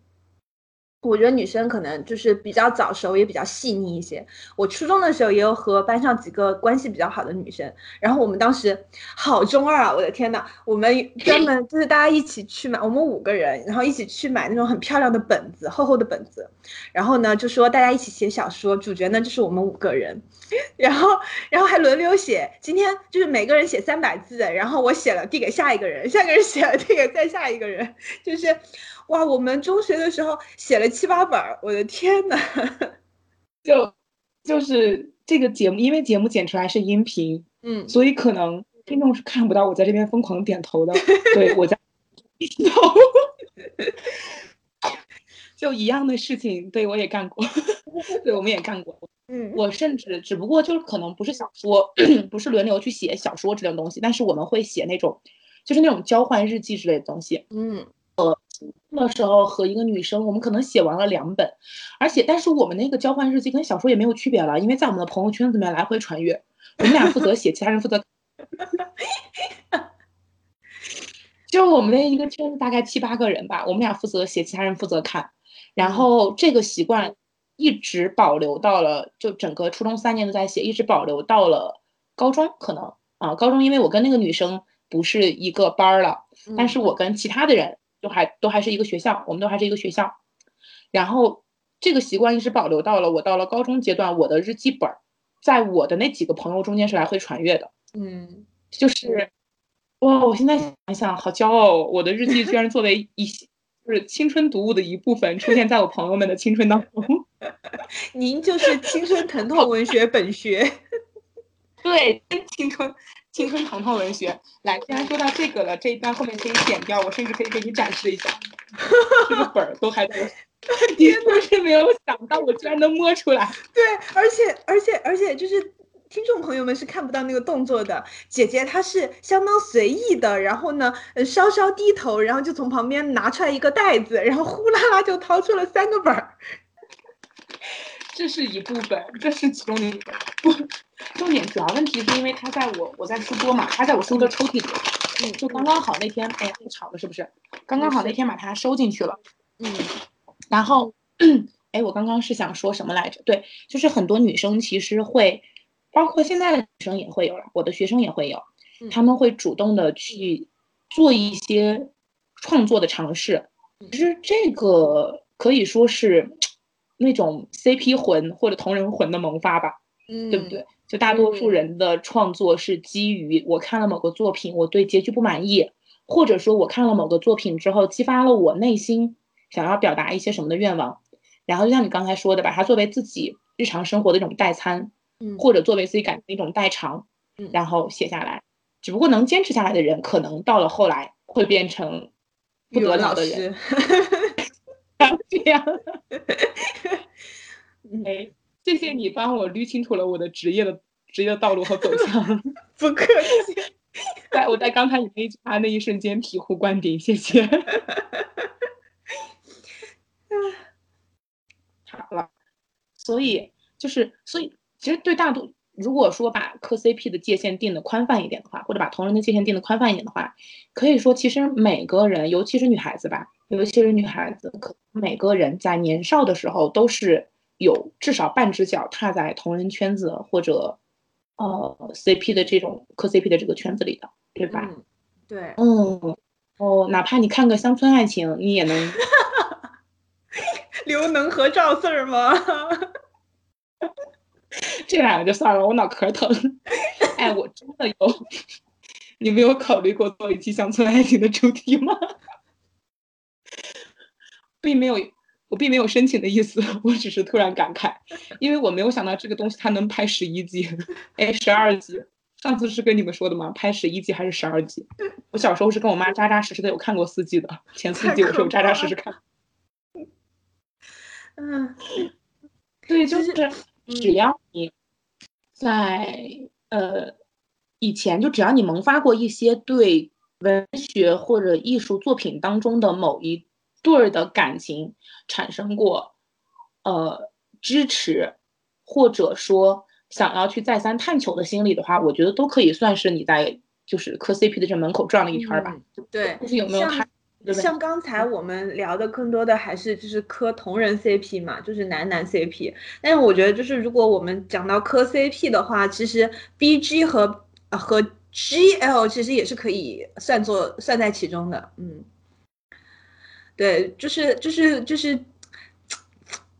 我觉得女生可能就是比较早熟，也比较细腻一些。我初中的时候也有和班上几个关系比较好的女生，然后我们当时好中二啊！我的天呐，我们专门 就是大家一起去买，我们五个人，然后一起去买那种很漂亮的本子，厚厚的本子。然后呢，就说大家一起写小说，主角呢就是我们五个人，然后然后还轮流写。今天就是每个人写三百字，然后我写了递给下一个人，下个人写了递给再下一个人，就是。哇，我们中学的时候写了七八本儿，我的天呐，就就是这个节目，因为节目剪出来是音频，嗯，所以可能听众是看不到我在这边疯狂点头的，对我在 点头，就一样的事情，对我也干过，对我们也干过。嗯，我甚至只不过就是可能不是小说，不是轮流去写小说这种东西，但是我们会写那种，就是那种交换日记之类的东西。嗯，呃，那时候和一个女生，我们可能写完了两本，而且但是我们那个交换日记跟小说也没有区别了，因为在我们的朋友圈子里面来回传阅，我们俩负责写，其他人负责。就我们那一个圈子大概七八个人吧，我们俩负责写，其他人负责看，然后这个习惯。一直保留到了，就整个初中三年都在写，一直保留到了高中，可能啊，高中因为我跟那个女生不是一个班儿了，但是我跟其他的人就还都还是一个学校，我们都还是一个学校，然后这个习惯一直保留到了我到了高中阶段，我的日记本在我的那几个朋友中间是来回传阅的，嗯，就是哇，我现在想想好骄傲，我的日记居然作为一 就是青春读物的一部分出现在我朋友们的青春当中。您就是青春疼痛文学本学，对，青春青春疼痛文学。来，既然说到这个了，这一段后面可以剪掉，我甚至可以给你展示一下，这个本儿都还在。你不是没有想到，我居然能摸出来。对，而且而且而且就是。听众朋友们是看不到那个动作的，姐姐她是相当随意的，然后呢，呃，稍稍低头，然后就从旁边拿出来一个袋子，然后呼啦啦就掏出了三个本儿。这是一部分，这是其中的一个不重点。主要问题是因为它在我我在书桌嘛，它在我书的抽屉里，嗯，就刚刚好那天，哎呀，吵了是不是？刚刚好那天把它收进去了，嗯，然后，哎，我刚刚是想说什么来着？对，就是很多女生其实会。包括现在的女生也会有了，我的学生也会有，他们会主动的去做一些创作的尝试。其实这个可以说是那种 CP 魂或者同人魂的萌发吧，对不对？就大多数人的创作是基于我看了某个作品，我对结局不满意，或者说我看了某个作品之后，激发了我内心想要表达一些什么的愿望，然后就像你刚才说的，把它作为自己日常生活的一种代餐。或者作为自己感情的一种代偿，然后写下来。只不过能坚持下来的人，可能到了后来会变成不得了的人。这样。哎，谢谢你帮我捋清楚了我的职业的职业道路和走向。不客气。在我在刚才你那句话那一瞬间醍醐灌顶，谢谢。好了，所以就是所以。其实对大多，如果说把磕 CP 的界限定的宽泛一点的话，或者把同人的界限定的宽泛一点的话，可以说其实每个人，尤其是女孩子吧，尤其是女孩子，可每个人在年少的时候都是有至少半只脚踏在同人圈子或者呃 CP 的这种磕 CP 的这个圈子里的，对吧？对，嗯，哦，哪怕你看个乡村爱情，你也能 刘能和赵四儿吗？这两个就算了，我脑壳疼。哎，我真的有，你没有考虑过做一期乡村爱情的主题吗？并没有，我并没有申请的意思，我只是突然感慨，因为我没有想到这个东西它能拍十一季，哎，十二集。上次是跟你们说的吗？拍十一季还是十二季？我小时候是跟我妈扎扎实实的有看过四季的，前四季我是有扎扎实实看。嗯，对，就是。只要你在呃以前，就只要你萌发过一些对文学或者艺术作品当中的某一对儿的感情产生过呃支持，或者说想要去再三探求的心理的话，我觉得都可以算是你在就是磕 CP 的这门口转了一圈吧。对，就是有没有看？像刚才我们聊的更多的还是就是磕同人 CP 嘛，就是男男 CP。但是我觉得就是如果我们讲到磕 CP 的话，其实 BG 和和 GL 其实也是可以算作算在其中的。嗯，对，就是就是就是，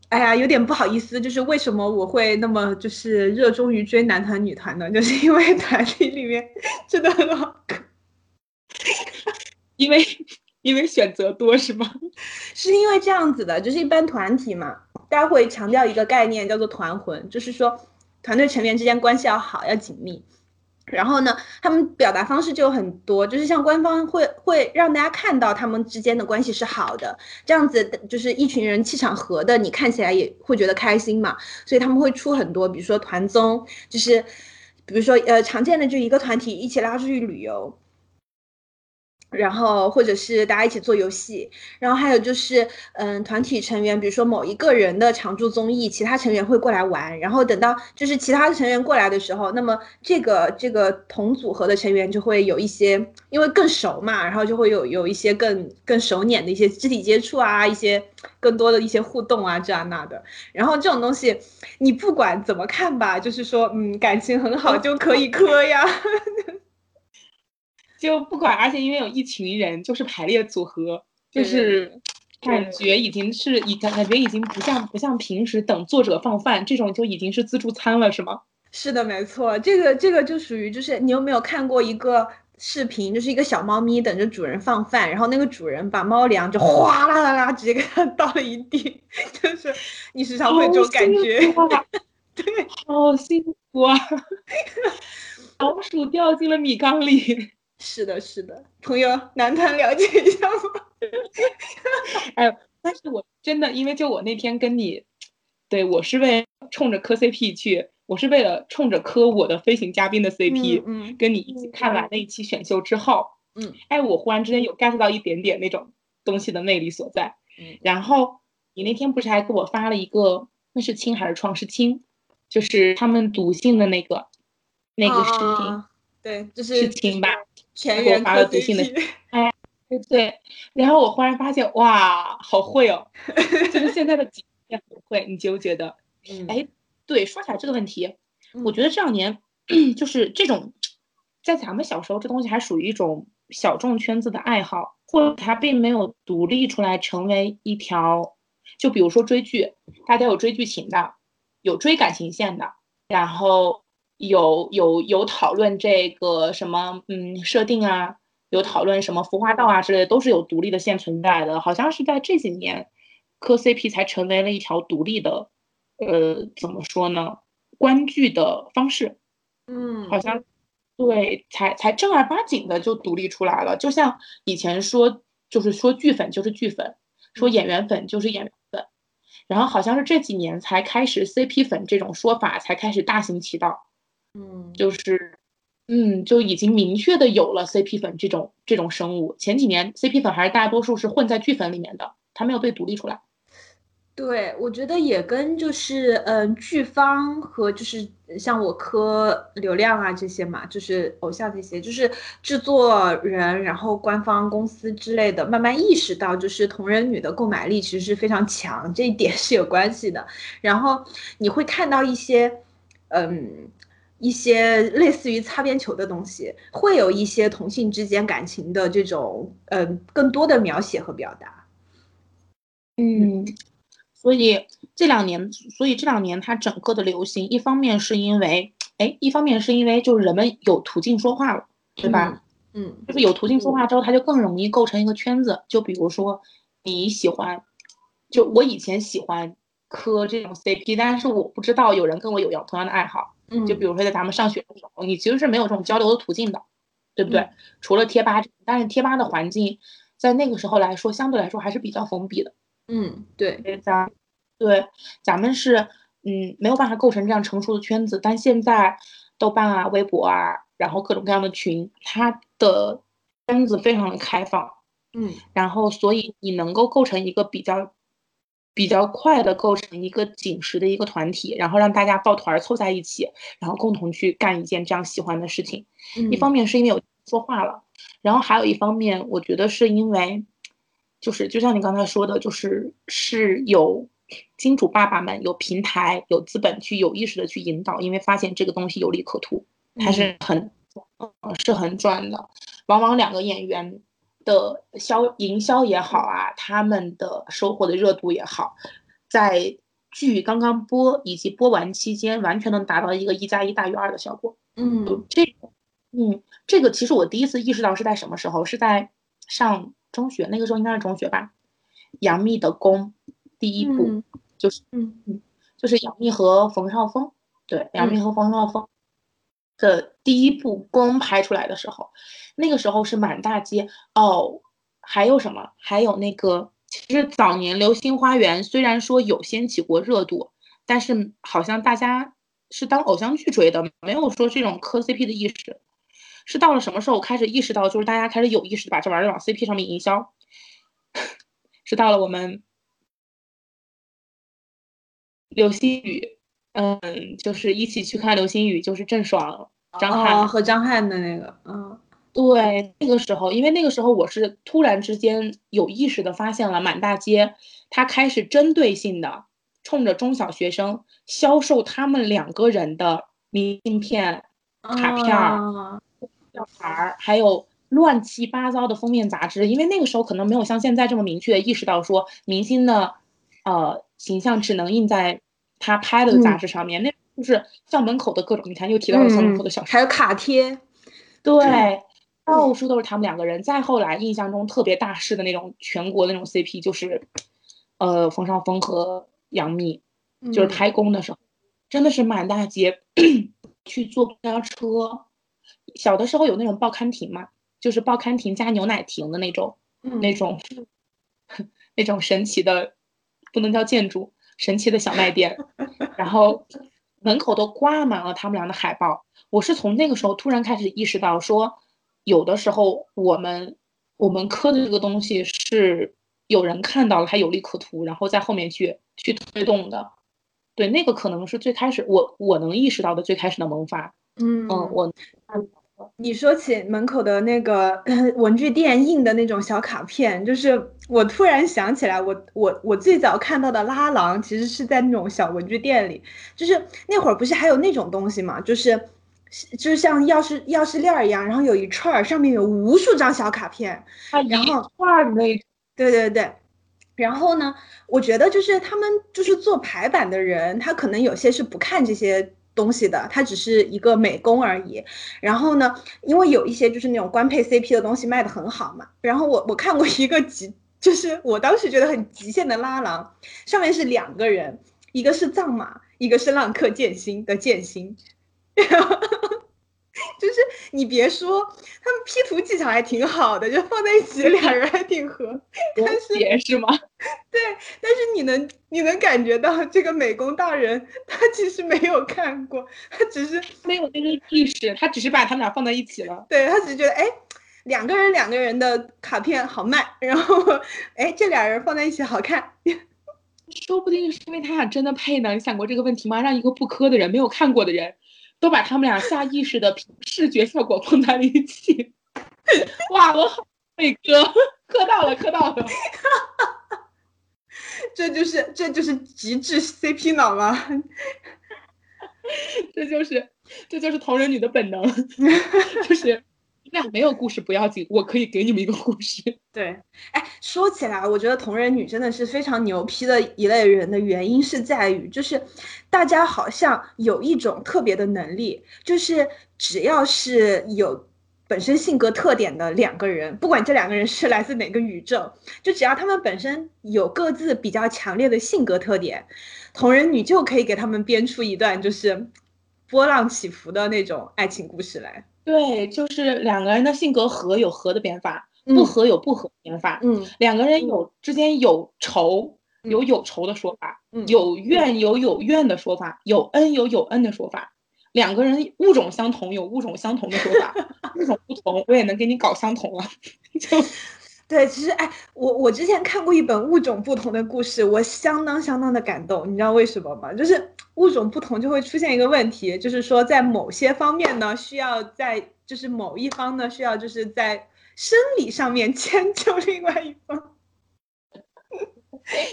哎呀，有点不好意思，就是为什么我会那么就是热衷于追男团女团呢？就是 因为团体里面真的很好磕，因为。因为选择多是吗？是因为这样子的，就是一般团体嘛，大家会强调一个概念叫做团魂，就是说团队成员之间关系要好，要紧密。然后呢，他们表达方式就很多，就是像官方会会让大家看到他们之间的关系是好的，这样子就是一群人气场合的，你看起来也会觉得开心嘛。所以他们会出很多，比如说团综，就是比如说呃常见的就一个团体一起拉出去旅游。然后，或者是大家一起做游戏，然后还有就是，嗯，团体成员，比如说某一个人的常驻综艺，其他成员会过来玩，然后等到就是其他的成员过来的时候，那么这个这个同组合的成员就会有一些，因为更熟嘛，然后就会有有一些更更熟稔的一些肢体接触啊，一些更多的一些互动啊，这样那的。然后这种东西，你不管怎么看吧，就是说，嗯，感情很好就可以磕呀。就不管，而且因为有一群人，就是排列组合，就是感觉已经是已感感觉已经不像不像平时等作者放饭这种，就已经是自助餐了，是吗？是的，没错，这个这个就属于就是你有没有看过一个视频，就是一个小猫咪等着主人放饭，然后那个主人把猫粮就哗啦啦啦直接给它 倒了一地，就是你时常会这种感觉，对，好幸福啊！老鼠掉进了米缸里。是的，是的，朋友，男团了解一下吗？哎，但是我真的，因为就我那天跟你，对我是为冲着磕 CP 去，我是为了冲着磕我的飞行嘉宾的 CP，嗯，跟你一起看完那一期选秀之后，嗯，哎，我忽然之间有 get 到一点点那种东西的魅力所在，嗯，然后你那天不是还给我发了一个，那是亲还是创是亲，就是他们读信的那个那个视频，对，就是亲吧。全员发了读信的，哎，对对，然后我忽然发现，哇，好会哦，就是现在的姐也很会，你觉不觉得？哎，对，说起来这个问题，我觉得这两年 就是这种，在咱们小时候，这东西还属于一种小众圈子的爱好，或者它并没有独立出来成为一条，就比如说追剧，大家有追剧情的，有追感情线的，然后。有有有讨论这个什么嗯设定啊，有讨论什么服化道啊之类的，都是有独立的线存在的。好像是在这几年，磕 CP 才成为了一条独立的，呃，怎么说呢？观剧的方式，嗯，好像对，才才正儿八经的就独立出来了。就像以前说，就是说剧粉就是剧粉，说演员粉就是演员粉，然后好像是这几年才开始 CP 粉这种说法才开始大行其道。嗯，就是，嗯，就已经明确的有了 CP 粉这种这种生物。前几年 CP 粉还是大多数是混在剧粉里面的，它没有被独立出来。对，我觉得也跟就是，嗯，剧方和就是像我磕流量啊这些嘛，就是偶像这些，就是制作人，然后官方公司之类的，慢慢意识到就是同人女的购买力其实是非常强，这一点是有关系的。然后你会看到一些，嗯。一些类似于擦边球的东西，会有一些同性之间感情的这种，嗯，更多的描写和表达。嗯，所以这两年，所以这两年它整个的流行，一方面是因为，哎，一方面是因为就是人们有途径说话了，对吧？嗯，就是有途径说话之后，它就更容易构成一个圈子。就比如说你喜欢，就我以前喜欢磕这种 CP，但是我不知道有人跟我有样同样的爱好。就比如说在咱们上学的时候，你其实是没有这种交流的途径的，对不对？除了贴吧，但是贴吧的环境在那个时候来说，相对来说还是比较封闭的。嗯，对，咱对咱们是嗯没有办法构成这样成熟的圈子。但现在豆瓣啊、微博啊，然后各种各样的群，它的圈子非常的开放。嗯，然后所以你能够构成一个比较。比较快的构成一个紧实的一个团体，然后让大家抱团凑在一起，然后共同去干一件这样喜欢的事情。一方面是因为有说话了，然后还有一方面，我觉得是因为，就是就像你刚才说的，就是是有金主爸爸们有平台有资本去有意识的去引导，因为发现这个东西有利可图，它是很是很赚的，往往两个演员。的销营销也好啊，他们的收获的热度也好，在剧刚刚播以及播完期间，完全能达到一个一加一大于二的效果。嗯，这，嗯，这个其实我第一次意识到是在什么时候？是在上中学，那个时候应该是中学吧。杨幂的宫第一部就是，嗯嗯，就是杨幂和冯绍峰，对，杨幂和冯绍峰的第一部公拍出来的时候，那个时候是满大街哦，还有什么？还有那个，其实早年《流星花园》虽然说有掀起过热度，但是好像大家是当偶像剧追的，没有说这种磕 CP 的意识。是到了什么时候开始意识到，就是大家开始有意识的把这玩意儿往 CP 上面营销？是到了我们流星雨，嗯，就是一起去看流星雨，就是郑爽、张翰和张翰的那个，嗯，对，那个时候，因为那个时候我是突然之间有意识的发现了满大街，他开始针对性的冲着中小学生销售他们两个人的明信片、卡片儿、吊牌儿，还有。乱七八糟的封面杂志，因为那个时候可能没有像现在这么明确的意识到说明星的，呃，形象只能印在他拍的杂志上面。那就是校门口的各种，你看又提到了校门口的小，还有卡贴，对，到处都是他们两个人。再后来，印象中特别大势的那种全国那种 CP，就是，呃，冯绍峰和杨幂，就是开工的时候，真的是满大街 去坐公交车。小的时候有那种报刊亭嘛。就是报刊亭加牛奶亭的那种，那种，那种神奇的，不能叫建筑，神奇的小卖店，然后门口都挂满了他们俩的海报。我是从那个时候突然开始意识到，说有的时候我们我们磕的这个东西是有人看到了，还有利可图，然后在后面去去推动的。对，那个可能是最开始我我能意识到的最开始的萌发。嗯嗯，我。你说起门口的那个 文具店印的那种小卡片，就是我突然想起来，我我我最早看到的拉郎其实是在那种小文具店里，就是那会儿不是还有那种东西嘛，就是就是像钥匙钥匙链一样，然后有一串儿，上面有无数张小卡片，然后串那，对对对，然后呢，我觉得就是他们就是做排版的人，他可能有些是不看这些。东西的，它只是一个美工而已。然后呢，因为有一些就是那种官配 CP 的东西卖的很好嘛。然后我我看过一个极，就是我当时觉得很极限的拉郎，上面是两个人，一个是藏马，一个是浪客剑心的剑心。就是你别说，他们 P 图技巧还挺好的，就放在一起俩人还挺合。但是是吗？对，但是你能你能感觉到这个美工大人他其实没有看过，他只是没有那个意识，他只是把他们俩放在一起了。对他只是觉得哎，两个人两个人的卡片好卖，然后哎这俩人放在一起好看。说不定是因为他俩真的配呢？你想过这个问题吗？让一个不磕的人、没有看过的人。都把他们俩下意识的视觉效果碰在了一起，哇，我好会磕，磕到了，磕到了，这就是这就是极致 CP 脑吗？这就是这就是同人女的本能，就是。那没有故事不要紧，我可以给你们一个故事。对，哎，说起来，我觉得同人女真的是非常牛批的一类人的原因是在于，就是大家好像有一种特别的能力，就是只要是有本身性格特点的两个人，不管这两个人是来自哪个宇宙，就只要他们本身有各自比较强烈的性格特点，同人女就可以给他们编出一段就是波浪起伏的那种爱情故事来。对，就是两个人的性格合有合的编法，不合有不合编法。嗯，两个人有之间有仇有有仇的说法，嗯有怨有有怨的说法，有恩有有恩的说法。两个人物种相同有物种相同的说法，物种不同我也能给你搞相同了。就 对，其实哎，我我之前看过一本物种不同的故事，我相当相当的感动。你知道为什么吗？就是。物种不同就会出现一个问题，就是说在某些方面呢，需要在就是某一方呢需要就是在生理上面 迁就另外一方。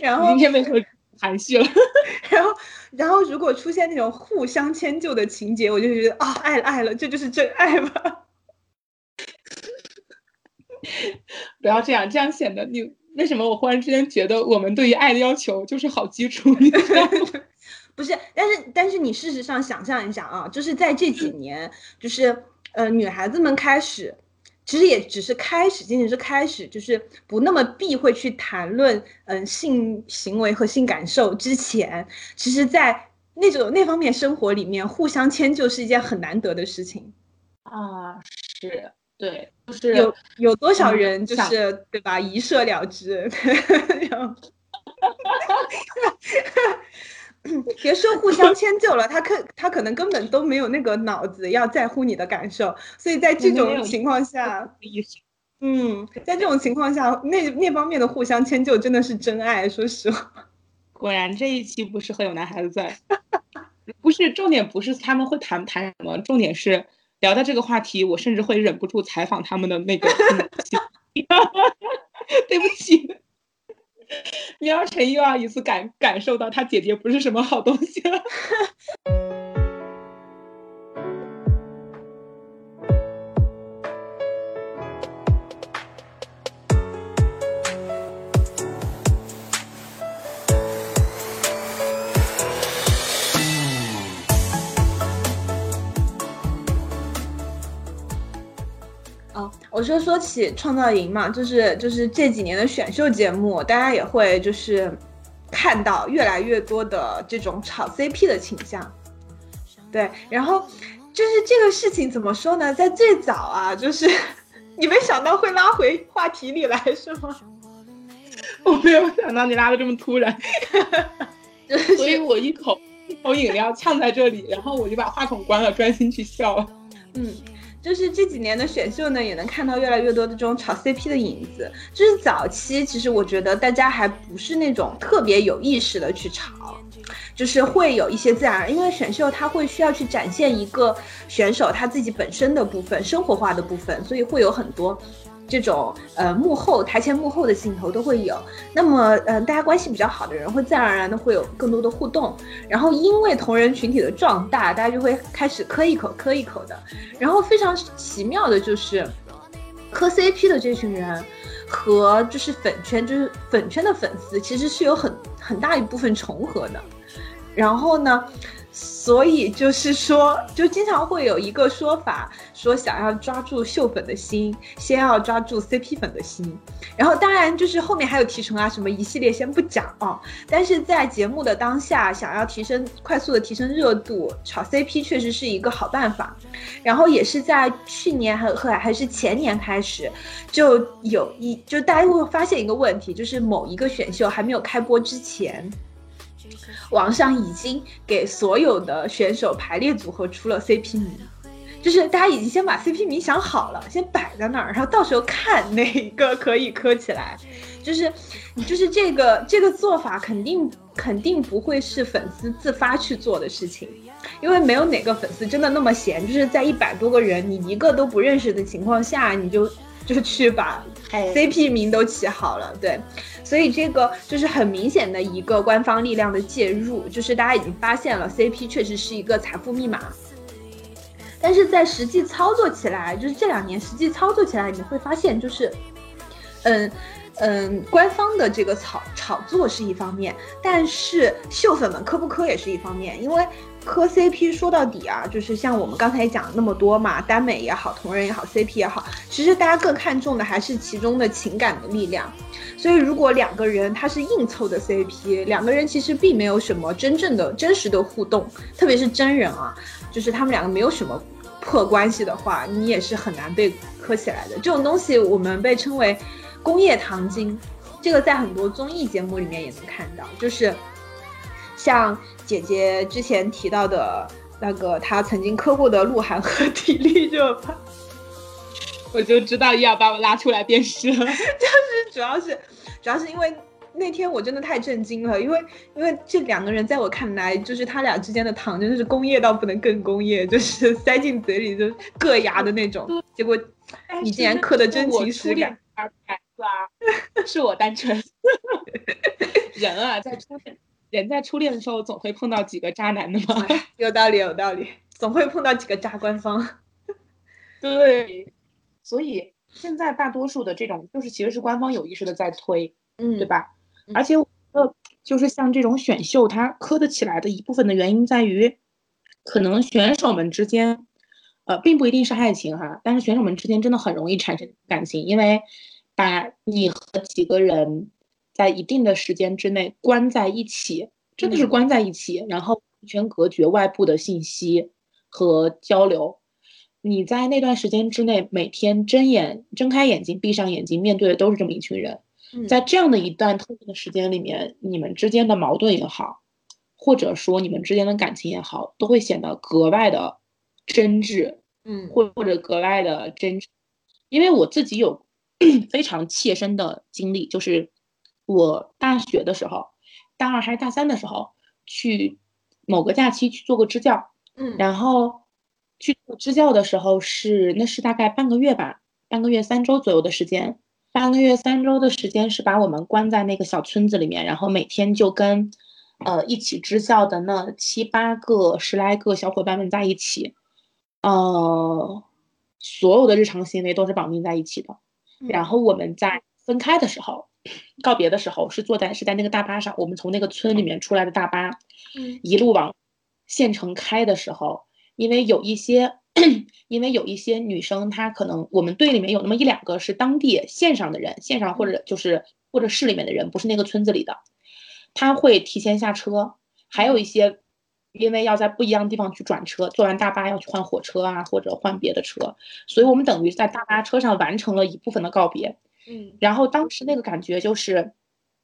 然后今天没什么含蓄了？然后然后如果出现那种互相迁就的情节，我就觉得啊，爱了爱了，这就是真爱吧。不要这样，这样显得你为什么？我忽然之间觉得我们对于爱的要求就是好基础。不是，但是但是你事实上想象一下啊，就是在这几年，就是呃女孩子们开始，其实也只是开始，仅仅是开始，就是不那么避讳去谈论嗯性行为和性感受之前，其实在那种那方面生活里面互相迁就是一件很难得的事情啊，是对，就是有有多少人就是对吧，一射了之。别说互相迁就了，他可他可能根本都没有那个脑子要在乎你的感受，所以在这种情况下，嗯，在这种情况下，那那方面的互相迁就真的是真爱。说实话，果然这一期不适合有男孩子在，不是重点，不是他们会谈谈什么，重点是聊到这个话题，我甚至会忍不住采访他们的那个，对不起。喵晨又要一次感感受到他姐姐不是什么好东西了。我说说起创造营嘛，就是就是这几年的选秀节目，大家也会就是看到越来越多的这种炒 CP 的倾向，对，然后就是这个事情怎么说呢？在最早啊，就是 你没想到会拉回话题里来是吗？我没有想到你拉的这么突然，所以我一口一口饮料呛在这里，然后我就把话筒关了，专心去笑。嗯。就是这几年的选秀呢，也能看到越来越多的这种炒 CP 的影子。就是早期，其实我觉得大家还不是那种特别有意识的去炒，就是会有一些自然，因为选秀它会需要去展现一个选手他自己本身的部分、生活化的部分，所以会有很多。这种呃幕后台前幕后的镜头都会有，那么呃大家关系比较好的人会自然而然的会有更多的互动，然后因为同人群体的壮大，大家就会开始磕一口磕一口的，然后非常奇妙的就是磕 CP 的这群人和就是粉圈就是粉圈的粉丝其实是有很很大一部分重合的，然后呢。所以就是说，就经常会有一个说法，说想要抓住秀粉的心，先要抓住 CP 粉的心。然后当然就是后面还有提成啊，什么一系列先不讲啊。但是在节目的当下，想要提升快速的提升热度，炒 CP 确实是一个好办法。然后也是在去年还和还是前年开始，就有一就大家会发现一个问题，就是某一个选秀还没有开播之前。网上已经给所有的选手排列组合出了 CP 名，就是大家已经先把 CP 名想好了，先摆在那儿，然后到时候看哪个可以磕起来。就是，就是这个这个做法肯定肯定不会是粉丝自发去做的事情，因为没有哪个粉丝真的那么闲，就是在一百多个人你一个都不认识的情况下，你就就去把 CP 名都起好了，对。所以这个就是很明显的一个官方力量的介入，就是大家已经发现了 CP 确实是一个财富密码，但是在实际操作起来，就是这两年实际操作起来，你会发现就是，嗯嗯，官方的这个炒炒作是一方面，但是秀粉们磕不磕也是一方面，因为。磕 CP 说到底啊，就是像我们刚才讲那么多嘛，耽美也好，同人也好，CP 也好，其实大家更看重的还是其中的情感的力量。所以如果两个人他是硬凑的 CP，两个人其实并没有什么真正的真实的互动，特别是真人啊，就是他们两个没有什么破关系的话，你也是很难被磕起来的。这种东西我们被称为工业糖精，这个在很多综艺节目里面也能看到，就是像。姐姐之前提到的那个，她曾经磕过的鹿晗和 迪丽热巴，我就知道要把我拉出来鞭尸了。就是主要是，主要是因为那天我真的太震惊了，因为因为这两个人在我看来，就是他俩之间的糖真的是工业到不能更工业，就是塞进嘴里就硌牙的那种。结果你竟然磕的真情实感，是我单纯。人啊，在初恋。人在初恋的时候总会碰到几个渣男的嘛？有道理，有道理，总会碰到几个渣官方。对，所以现在大多数的这种就是其实是官方有意识的在推，嗯，对吧？而且我觉得就是像这种选秀，它磕得起来的一部分的原因在于，可能选手们之间，呃，并不一定是爱情哈，但是选手们之间真的很容易产生感情，因为把你和几个人。在一定的时间之内关在一起，真的是关在一起，然后完全隔绝外部的信息和交流。你在那段时间之内，每天睁眼睁开眼睛，闭上眼睛，面对的都是这么一群人。在这样的一段特定的时间里面，你们之间的矛盾也好，或者说你们之间的感情也好，都会显得格外的真挚，嗯，或或者格外的真。因为我自己有 非常切身的经历，就是我大学的时候，大二还是大三的时候，去某个假期去做过支教，嗯，然后去做支教的时候是那是大概半个月吧，半个月三周左右的时间。半个月三周的时间是把我们关在那个小村子里面，然后每天就跟，呃，一起支教的那七八个、十来个小伙伴们在一起，呃，所有的日常行为都是绑定在一起的。然后我们在分开的时候，告别的时候是坐在是在那个大巴上，我们从那个村里面出来的大巴，嗯，一路往县城开的时候，因为有一些。因为有一些女生，她可能我们队里面有那么一两个是当地县上的人，县上或者就是或者市里面的人，不是那个村子里的，她会提前下车。还有一些，因为要在不一样的地方去转车，坐完大巴要去换火车啊，或者换别的车，所以我们等于在大巴车上完成了一部分的告别。嗯，然后当时那个感觉就是，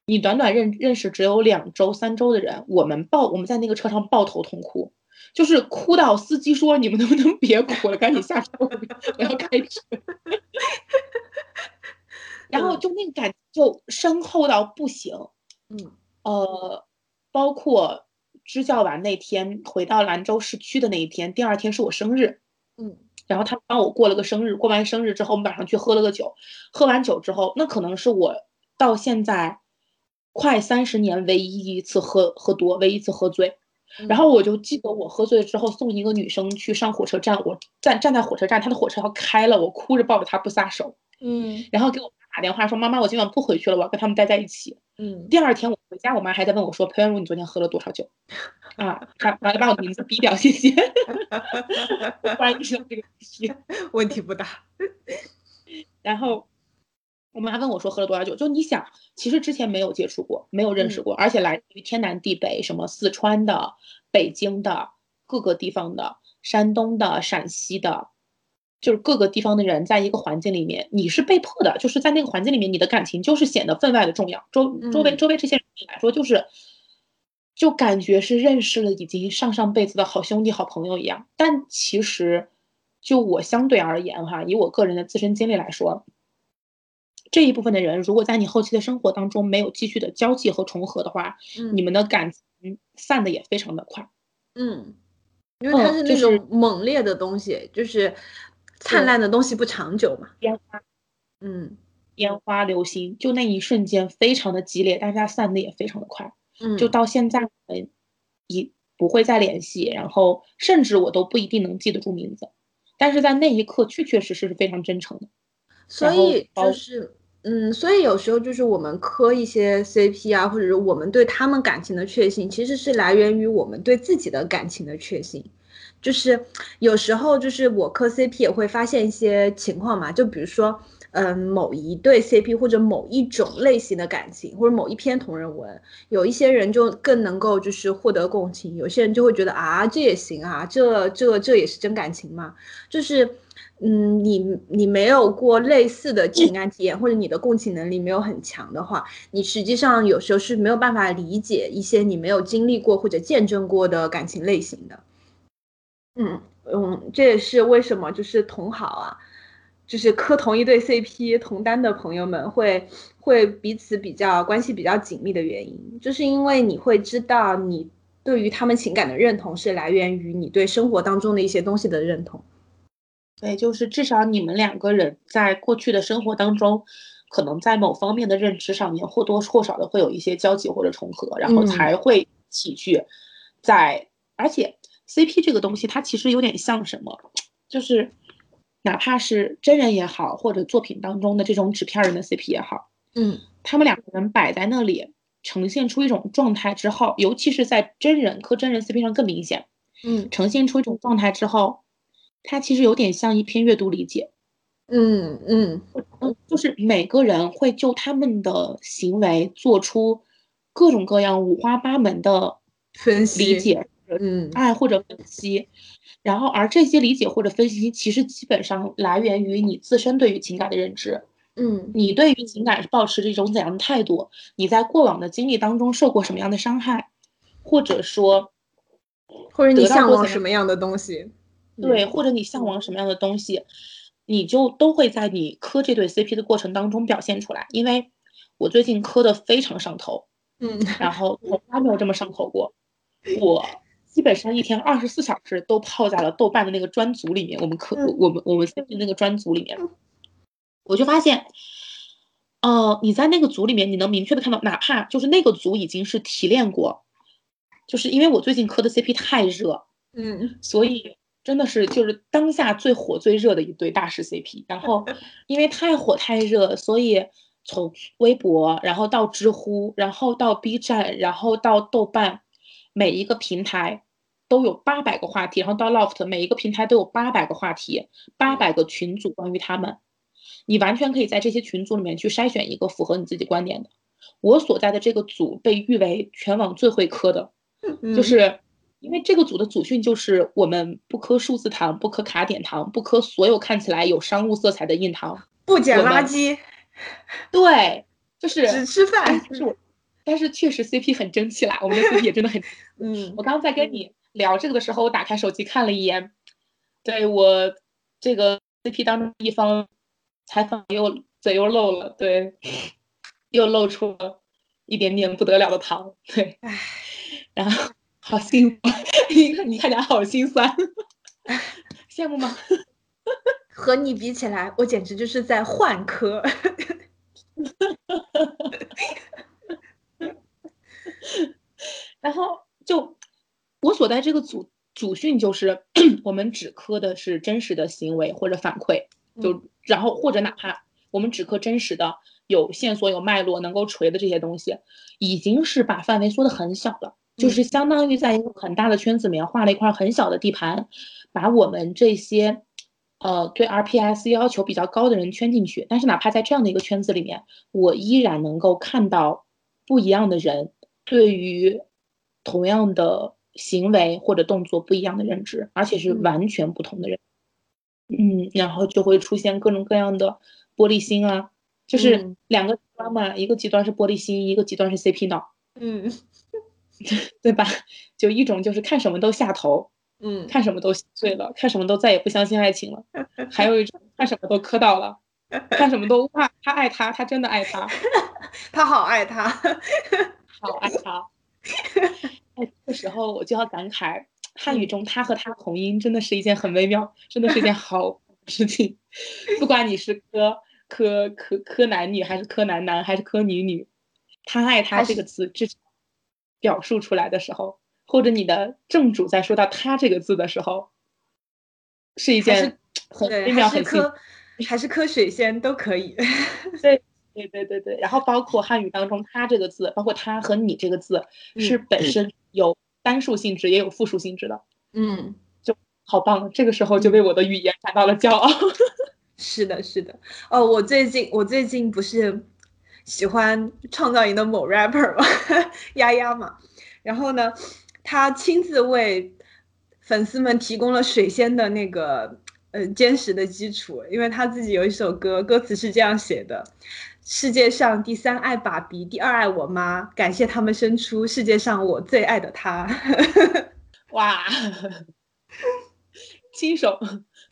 你短短认认识只有两周三周的人，我们抱我们在那个车上抱头痛哭。就是哭到司机说：“你们能不能别哭了，赶紧下车，我要开车。”然后就那个感就深厚到不行。嗯，呃，包括支教完那天回到兰州市区的那一天，第二天是我生日。嗯，然后他帮我过了个生日，过完生日之后，我们晚上去喝了个酒。喝完酒之后，那可能是我到现在快三十年唯一一次喝喝多，唯一一次喝醉。然后我就记得我喝醉了之后送一个女生去上火车站，我站站在火车站，她的火车要开了，我哭着抱着她不撒手，嗯，然后给我妈打电话说妈妈，我今晚不回去了，我要跟他们待在一起，嗯。第二天我回家，我妈还在问我说裴元如，你昨天喝了多少酒？啊，她完了把我的名字逼掉，谢谢。我突然意识到这个问题，问题不大。然后。我妈问我说喝了多少酒？就你想，其实之前没有接触过，没有认识过，而且来自于天南地北，什么四川的、北京的各个地方的、山东的、陕西的，就是各个地方的人，在一个环境里面，你是被迫的，就是在那个环境里面，你的感情就是显得分外的重要。周周围周围这些人来说，就是就感觉是认识了已经上上辈子的好兄弟、好朋友一样。但其实，就我相对而言哈，以我个人的自身经历来说。这一部分的人，如果在你后期的生活当中没有继续的交际和重合的话，你们的感情散的也非常的快。嗯，因为它是那种猛烈的东西，就是灿烂的东西不长久嘛。烟花，嗯，烟花流星，就那一瞬间非常的激烈，但是它散的也非常的快。嗯，就到现在，嗯，也不会再联系，然后甚至我都不一定能记得住名字，但是在那一刻确确实实是非常真诚的。所以就是，嗯，所以有时候就是我们磕一些 CP 啊，或者是我们对他们感情的确信，其实是来源于我们对自己的感情的确信。就是有时候就是我磕 CP 也会发现一些情况嘛，就比如说，嗯，某一对 CP 或者某一种类型的感情，或者某一篇同人文，有一些人就更能够就是获得共情，有些人就会觉得啊，这也行啊，这这这也是真感情嘛，就是。嗯，你你没有过类似的情感体验，或者你的共情能力没有很强的话，你实际上有时候是没有办法理解一些你没有经历过或者见证过的感情类型的。嗯嗯，这也是为什么就是同好啊，就是磕同一对 CP 同单的朋友们会会彼此比较关系比较紧密的原因，就是因为你会知道你对于他们情感的认同是来源于你对生活当中的一些东西的认同。对，就是至少你们两个人在过去的生活当中，可能在某方面的认知上面或多或少的会有一些交集或者重合，然后才会一起去在。而且 CP 这个东西，它其实有点像什么，就是哪怕是真人也好，或者作品当中的这种纸片人的 CP 也好，嗯，他们两个人摆在那里，呈现出一种状态之后，尤其是在真人和真人 CP 上更明显，嗯，呈现出一种状态之后。它其实有点像一篇阅读理解，嗯嗯。嗯，就是每个人会就他们的行为做出各种各样五花八门的分析理解嗯，爱或者分析，然后而这些理解或者分析，其实基本上来源于你自身对于情感的认知。嗯，你对于情感是保持着一种怎样的态度？你在过往的经历当中受过什么样的伤害，或者说，或者你向往什么样的东西？对，或者你向往什么样的东西，你就都会在你磕这对 CP 的过程当中表现出来。因为我最近磕的非常上头，嗯，然后从来没有这么上头过。我基本上一天二十四小时都泡在了豆瓣的那个专组里面，我们磕我们我们那个专组里面。我就发现，呃，你在那个组里面，你能明确的看到，哪怕就是那个组已经是提炼过，就是因为我最近磕的 CP 太热，嗯，所以真的是就是当下最火最热的一对大师 CP。然后 因为太火太热，所以从微博，然后到知乎，然后到 B 站，然后到豆瓣，每一个平台都有八百个话题，然后到 Loft，每一个平台都有八百个话题，八百个群组关于他们。你完全可以在这些群组里面去筛选一个符合你自己观点的。我所在的这个组被誉为全网最会磕的，就是因为这个组的组训就是我们不磕数字糖，不磕卡点糖，不磕所有看起来有商务色彩的硬糖，不捡垃圾。对，就是只吃饭。是我，但是确实 CP 很争气啦，我们的 CP 也真的很。嗯，我刚刚在跟你聊这个的时候，我打开手机看了一眼，对我这个 CP 当中一方。采访又嘴又漏了，对，又露出了一点点不得了的糖，对，然后好幸福，你看你看起来好心酸，羡慕吗？和你比起来，我简直就是在换科 然后就我所在这个组组训就是 我们只磕的是真实的行为或者反馈。就然后或者哪怕我们只磕真实的有线索有脉络能够锤的这些东西，已经是把范围缩的很小了，就是相当于在一个很大的圈子里面画了一块很小的地盘，把我们这些呃对 RPS 要求比较高的人圈进去。但是哪怕在这样的一个圈子里面，我依然能够看到不一样的人对于同样的行为或者动作不一样的认知，而且是完全不同的人。嗯，然后就会出现各种各样的玻璃心啊，就是两个极端嘛，一个极端是玻璃心，一个极端是 CP 脑，嗯，对吧？就一种就是看什么都下头，嗯，看什么都碎了，看什么都再也不相信爱情了，还有一种看什么都磕到了，看什么都哇，他爱他，他真的爱他，他好爱他，好爱他，哎，这时候我就要感慨。汉语中他和他同音真的是一件很微妙，真的是一件好 事情。不管你是科科科科男女，还是科男男，还是科女女，他爱他这个词至少表述出来的时候，或者你的正主在说到他这个字的时候，是一件很微妙、很幸，还是科水仙都可以。对对对对对。然后包括汉语当中他这个字，包括他和你这个字，是本身有。单数性质也有复数性质的，嗯，就好棒。这个时候就为我的语言感到了骄傲。是的，是的。哦，我最近我最近不是喜欢创造营的某 rapper 吗？丫丫嘛。然后呢，他亲自为粉丝们提供了水仙的那个呃坚实的基础，因为他自己有一首歌，歌词是这样写的。世界上第三爱爸比，第二爱我妈，感谢他们生出世界上我最爱的他。哇，亲手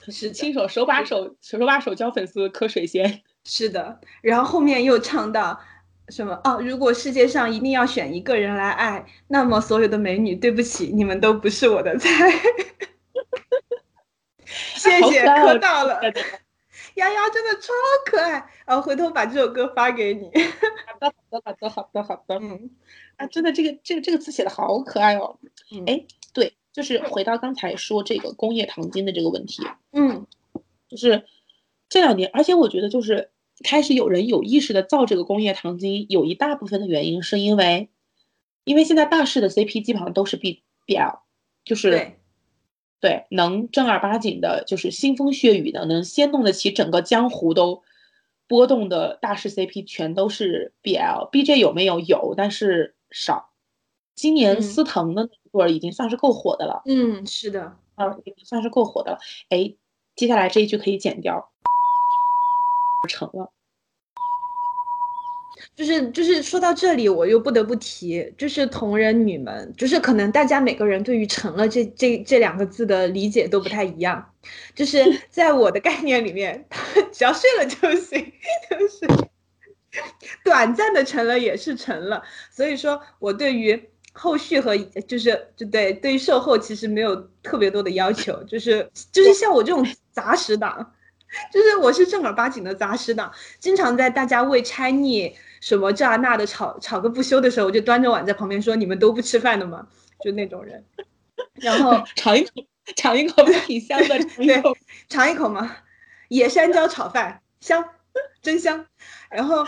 是亲手手把手手把手教粉丝磕水仙。是的，然后后面又唱到什么哦？如果世界上一定要选一个人来爱，那么所有的美女，对不起，你们都不是我的菜。谢谢，磕到了。丫丫真的超可爱，然后回头把这首歌发给你。好的，好的，好的，好的，好的。嗯，啊，真的，这个这个这个词写的好可爱哦。哎，对，就是回到刚才说这个工业糖精的这个问题。嗯，就是这两年，而且我觉得就是开始有人有意识的造这个工业糖精，有一大部分的原因是因为，因为现在大势的 CP 基本上都是 B BL，就是。对，能正儿八经的，就是腥风血雨的，能掀动得起整个江湖都波动的大师 CP，全都是 BL。BJ 有没有？有，但是少。今年司藤的那对已经算是够火的了。嗯，是的，啊，已经算是够火的了。哎，接下来这一句可以剪掉，成了。就是就是说到这里，我又不得不提，就是同人女们，就是可能大家每个人对于“成了”这这这两个字的理解都不太一样。就是 在我的概念里面，只要睡了就行，就是短暂的成了也是成了。所以说我对于后续和就是就对对于售后其实没有特别多的要求，就是就是像我这种杂食党，就是我是正儿八经的杂食党，经常在大家为拆腻。什么这啊那的吵吵个不休的时候，我就端着碗在旁边说：“你们都不吃饭的吗？”就那种人，然后 尝一口，尝一口挺香的，尝一口，尝一口嘛。野山椒炒饭香，真香。然后，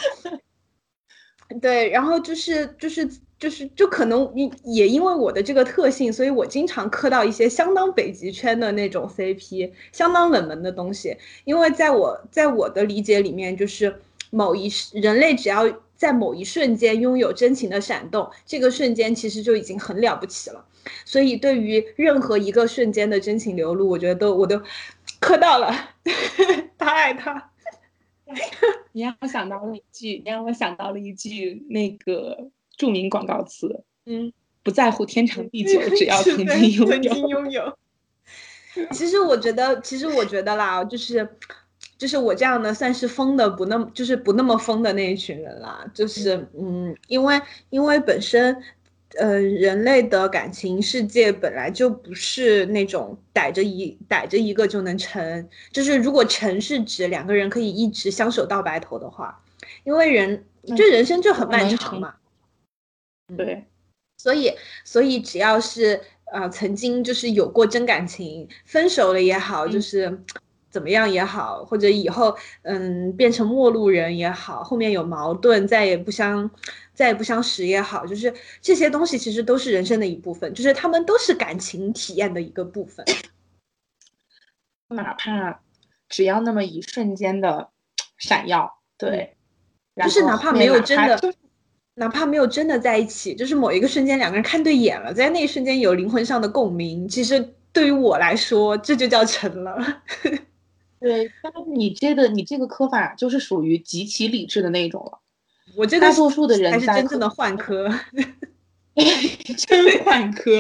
对，然后就是就是就是就可能也因为我的这个特性，所以我经常磕到一些相当北极圈的那种 CP，相当冷门的东西。因为在我在我的理解里面，就是某一人类只要。在某一瞬间拥有真情的闪动，这个瞬间其实就已经很了不起了。所以对于任何一个瞬间的真情流露，我觉得都我都磕到了，他爱他。你让我想到了一句，你让我想到了一句那个著名广告词，嗯，不在乎天长地久，只要曾经 拥有。曾经拥有。其实我觉得，其实我觉得啦，就是。就是我这样的算是疯的不那么就是不那么疯的那一群人啦，就是嗯，因为因为本身，呃，人类的感情世界本来就不是那种逮着一逮着一个就能成，就是如果成是指两个人可以一直相守到白头的话，因为人这人生就很漫长嘛，对，所以所以只要是呃曾经就是有过真感情，分手了也好，就是。怎么样也好，或者以后嗯变成陌路人也好，后面有矛盾再也不相再也不相识也好，就是这些东西其实都是人生的一部分，就是他们都是感情体验的一个部分。哪怕只要那么一瞬间的闪耀，对，就是哪怕没有真的，哪怕没有真的在一起，就是某一个瞬间两个人看对眼了，在那一瞬间有灵魂上的共鸣，其实对于我来说这就叫成了。对，但是你这个你这个科法就是属于极其理智的那种了。我这大多数的人才是真正的换科 真换科。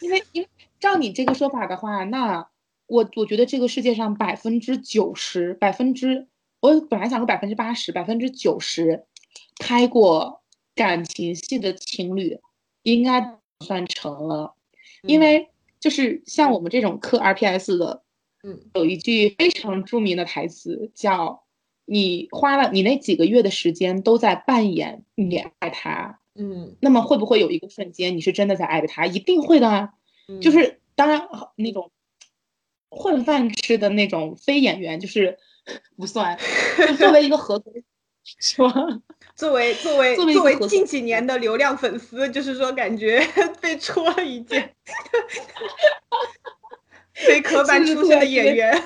因为因为照你这个说法的话，那我我觉得这个世界上百分之九十百分之，我本来想说百分之八十百分之九十拍过感情戏的情侣，应该算成了。因为就是像我们这种磕 RPS 的。嗯，有一句非常著名的台词叫：“你花了你那几个月的时间都在扮演你爱他，嗯，那么会不会有一个瞬间你是真的在爱着他？一定会的啊，就是当然那种混饭吃的那种非演员就是不算，作为一个合格是吧？作为作为作为近几年的流量粉丝，就是说感觉 被戳了一剑。” 非科班出身的演员，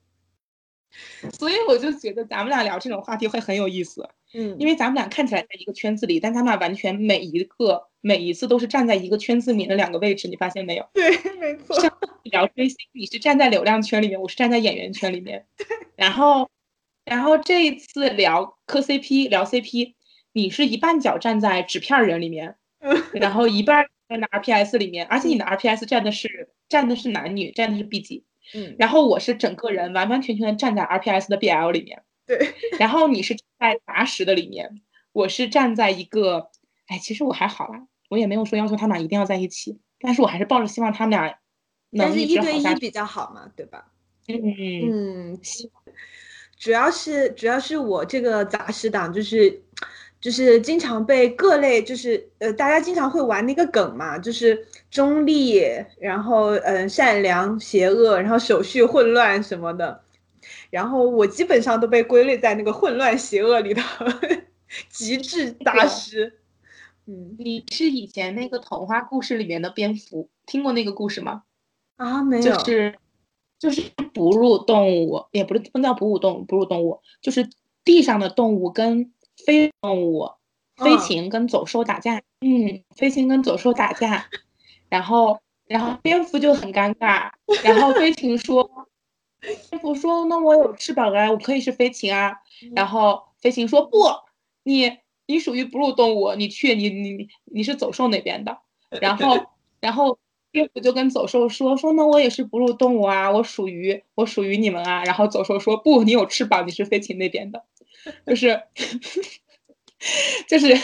所以我就觉得咱们俩聊这种话题会很有意思。嗯，因为咱们俩看起来在一个圈子里，但咱们俩完全每一个每一次都是站在一个圈子里面的两个位置，你发现没有？对，没错。像聊追星，你是站在流量圈里面，我是站在演员圈里面。对。然后，然后这一次聊磕 CP，聊 CP，你是一半脚站在纸片人里面，然后一半在 RPS 里面，而且你的 RPS 站的是。站的是男女，站的是 B 级，嗯，然后我是整个人完完全全的站在 RPS 的 BL 里面，对，然后你是在杂食的里面，我是站在一个，哎，其实我还好啦，我也没有说要求他们俩一定要在一起，但是我还是抱着希望他们俩能一直好下去比较好嘛，对吧？嗯嗯，主要是主要是我这个杂食党就是。就是经常被各类，就是呃，大家经常会玩那个梗嘛，就是中立，然后嗯，善良、邪恶，然后手续混乱什么的，然后我基本上都被归类在那个混乱邪恶里的 极致大师。嗯，你是以前那个童话故事里面的蝙蝠，听过那个故事吗？啊，没有，就是就是哺乳动物，也不是不叫哺乳动物，哺乳动物就是地上的动物跟。非动物飞禽跟走兽打架，嗯，飞禽跟走兽打架，然后然后蝙蝠就很尴尬，然后飞禽说，蝙蝠说那我有翅膀啊，我可以是飞禽啊，然后飞禽说不，你你属于哺乳动物，你去你你你你是走兽那边的，然 后然后。蝙蝠就跟走兽说说，那我也是哺乳动物啊，我属于我属于你们啊。然后走兽说不，你有翅膀，你是飞禽那边的，就是 就是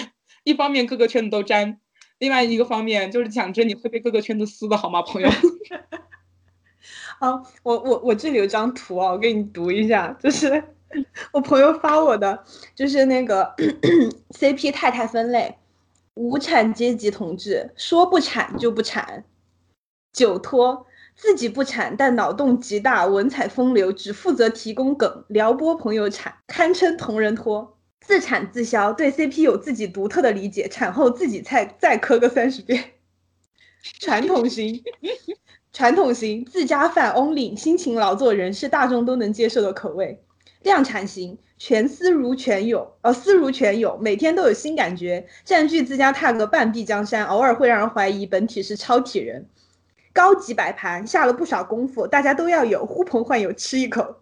一方面各个圈子都沾，另外一个方面就是讲真，你会被各个圈子撕的好吗，朋友？好，我我我这里有张图啊，我给你读一下，就是我朋友发我的，就是那个 CP 太太分类，无产阶级同志说不产就不产。酒托自己不产，但脑洞极大，文采风流，只负责提供梗，撩拨朋友产，堪称同人托。自产自销，对 CP 有自己独特的理解，产后自己再再磕个三十遍。传统型，传统型，自家饭 only，辛勤劳作人是大众都能接受的口味。量产型，全思如全有，呃，思如全有，每天都有新感觉，占据自家 tag 半壁江山，偶尔会让人怀疑本体是超体人。高级摆盘下了不少功夫，大家都要有呼朋唤友吃一口。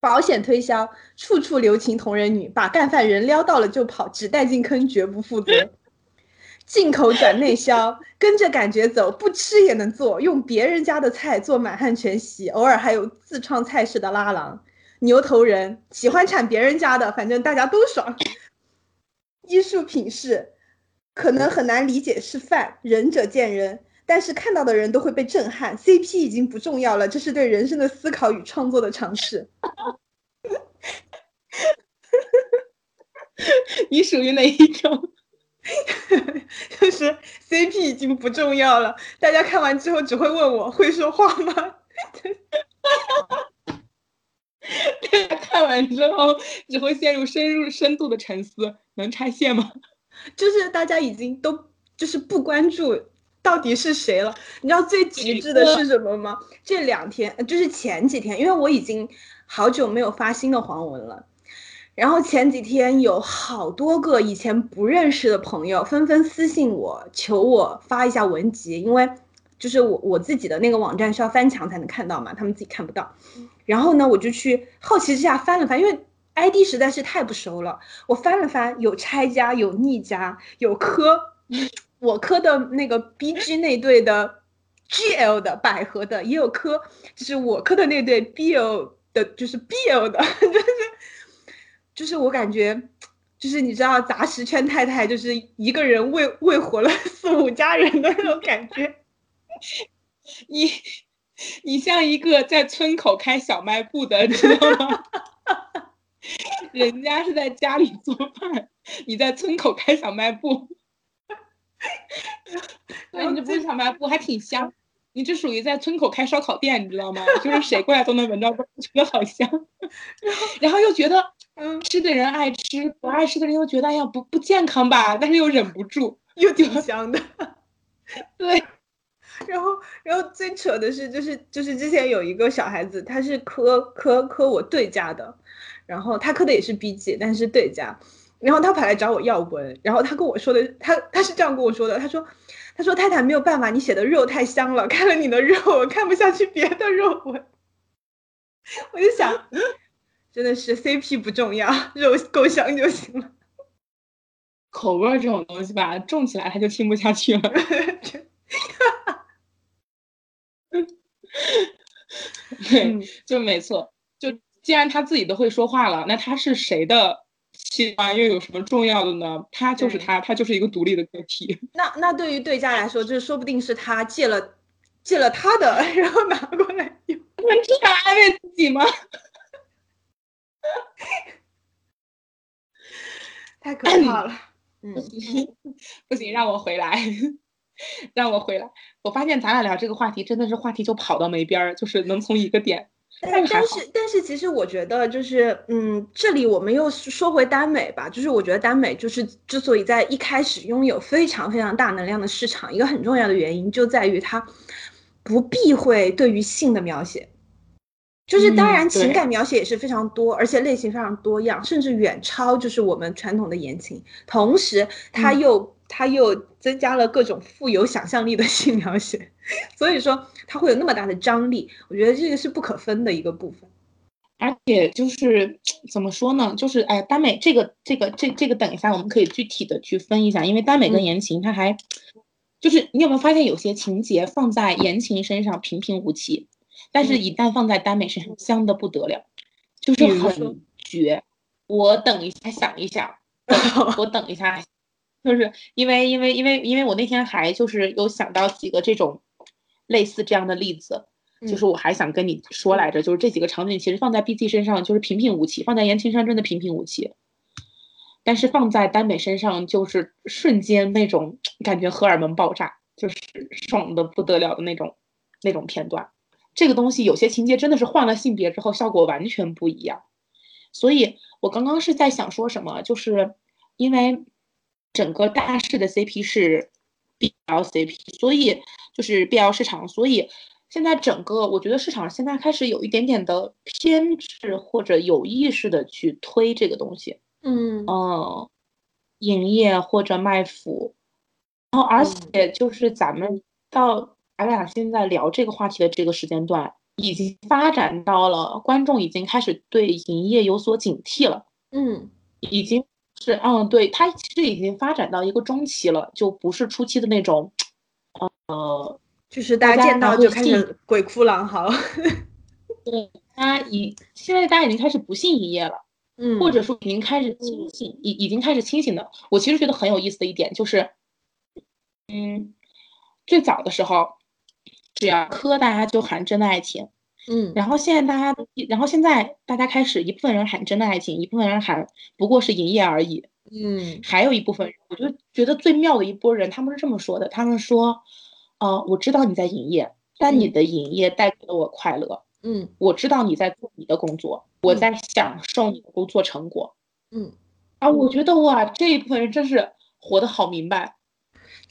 保险推销处处留情同人女，把干饭人撩到了就跑，只带进坑绝不负责。进口转内销，跟着感觉走，不吃也能做，用别人家的菜做满汉全席，偶尔还有自创菜式的拉郎。牛头人喜欢铲别人家的，反正大家都爽。艺术品是可能很难理解是饭，仁者见仁。但是看到的人都会被震撼，CP 已经不重要了，这是对人生的思考与创作的尝试。你属于哪一种？就是 CP 已经不重要了，大家看完之后只会问我会说话吗？看完之后只会陷入深入深度的沉思，能拆线吗？就是大家已经都就是不关注。到底是谁了？你知道最极致的是什么吗？这两天就是前几天，因为我已经好久没有发新的黄文了。然后前几天有好多个以前不认识的朋友纷纷私信我，求我发一下文集，因为就是我我自己的那个网站需要翻墙才能看到嘛，他们自己看不到。然后呢，我就去好奇之下翻了翻，因为 ID 实在是太不熟了，我翻了翻，有拆家，有逆家，有科。我磕的那个 B G 那队的 G L 的百合的也有磕，就是我磕的那队 B L 的，就是 B L 的，就是就是我感觉，就是你知道杂食圈太太就是一个人喂喂活了四五家人的那种感觉，你你像一个在村口开小卖部的，知道吗？人家是在家里做饭，你在村口开小卖部。对，你这不是小卖部，还挺香。你这属于在村口开烧烤店，你知道吗？就是谁过来都能闻到，觉得好香。然后又觉得，嗯，吃的人爱吃，不爱吃的人又觉得，哎呀，不不健康吧？但是又忍不住，又挺香的。对。然后，然后最扯的是，就是就是之前有一个小孩子，他是磕磕磕我对家的，然后他磕的也是 B G，但是对家。然后他跑来找我要文，然后他跟我说的，他他是这样跟我说的，他说，他说太太没有办法，你写的肉太香了，看了你的肉，我看不下去别的肉文。我就想，真的是 CP 不重要，肉够香就行了。口味这种东西吧，重起来他就听不下去了。对，就没错，就既然他自己都会说话了，那他是谁的？器官又有什么重要的呢？他就是他，他就是一个独立的个体。那那对于对家来说，就是说不定是他借了借了他的，然后拿过来用。能这样安慰自己吗？太可怕了。嗯，不行，让我回来，让我回来。我发现咱俩聊这个话题，真的是话题就跑到没边儿，就是能从一个点。但但是但是，其实我觉得就是，嗯，这里我们又说回耽美吧，就是我觉得耽美就是之所以在一开始拥有非常非常大能量的市场，一个很重要的原因就在于它不避讳对于性的描写，就是当然情感。描写也是非常多，而且类型非常多样，甚至远超就是我们传统的言情。同时，它又他又增加了各种富有想象力的性描写，所以说他会有那么大的张力。我觉得这个是不可分的一个部分。而且就是怎么说呢？就是哎，耽美这个这个这这个，等一下我们可以具体的去分一下，因为耽美跟言情它还就是你有没有发现有些情节放在言情身上平平无奇？但是，一旦放在耽美身上，香的不得了，就是很绝。我等一下想一想，我等一下，就是因为因为因为因为我那天还就是有想到几个这种类似这样的例子，就是我还想跟你说来着，就是这几个场景其实放在 B G 身上就是平平无奇，放在言情上真的平平无奇，但是放在耽美身上就是瞬间那种感觉荷尔蒙爆炸，就是爽的不得了的那种那种片段。这个东西有些情节真的是换了性别之后效果完全不一样，所以我刚刚是在想说什么，就是因为整个大势的 CP 是 BL CP，所以就是 BL 市场，所以现在整个我觉得市场现在开始有一点点的偏执或者有意识的去推这个东西，嗯嗯，营业或者卖腐，然后而且就是咱们到。咱俩现在聊这个话题的这个时间段，已经发展到了观众已经开始对营业有所警惕了。嗯，已经是嗯，对，它其实已经发展到一个中期了，就不是初期的那种，呃，就是大家见到就开始鬼哭狼嚎。对，他已现在大家已经开始不信一夜了，嗯，或者说已经开始清醒，已已经开始清醒的。我其实觉得很有意思的一点就是，嗯，最早的时候。只要磕，大家就喊真的爱情，嗯，然后现在大家，然后现在大家开始一部分人喊真的爱情，一部分人喊不过是营业而已，嗯，还有一部分人，我就觉得最妙的一波人，他们是这么说的，他们说，呃，我知道你在营业，但你的营业带给了我快乐，嗯，我知道你在做你的工作，我在享受你的工作成果，嗯，啊，我觉得哇，这一部分人真是活得好明白。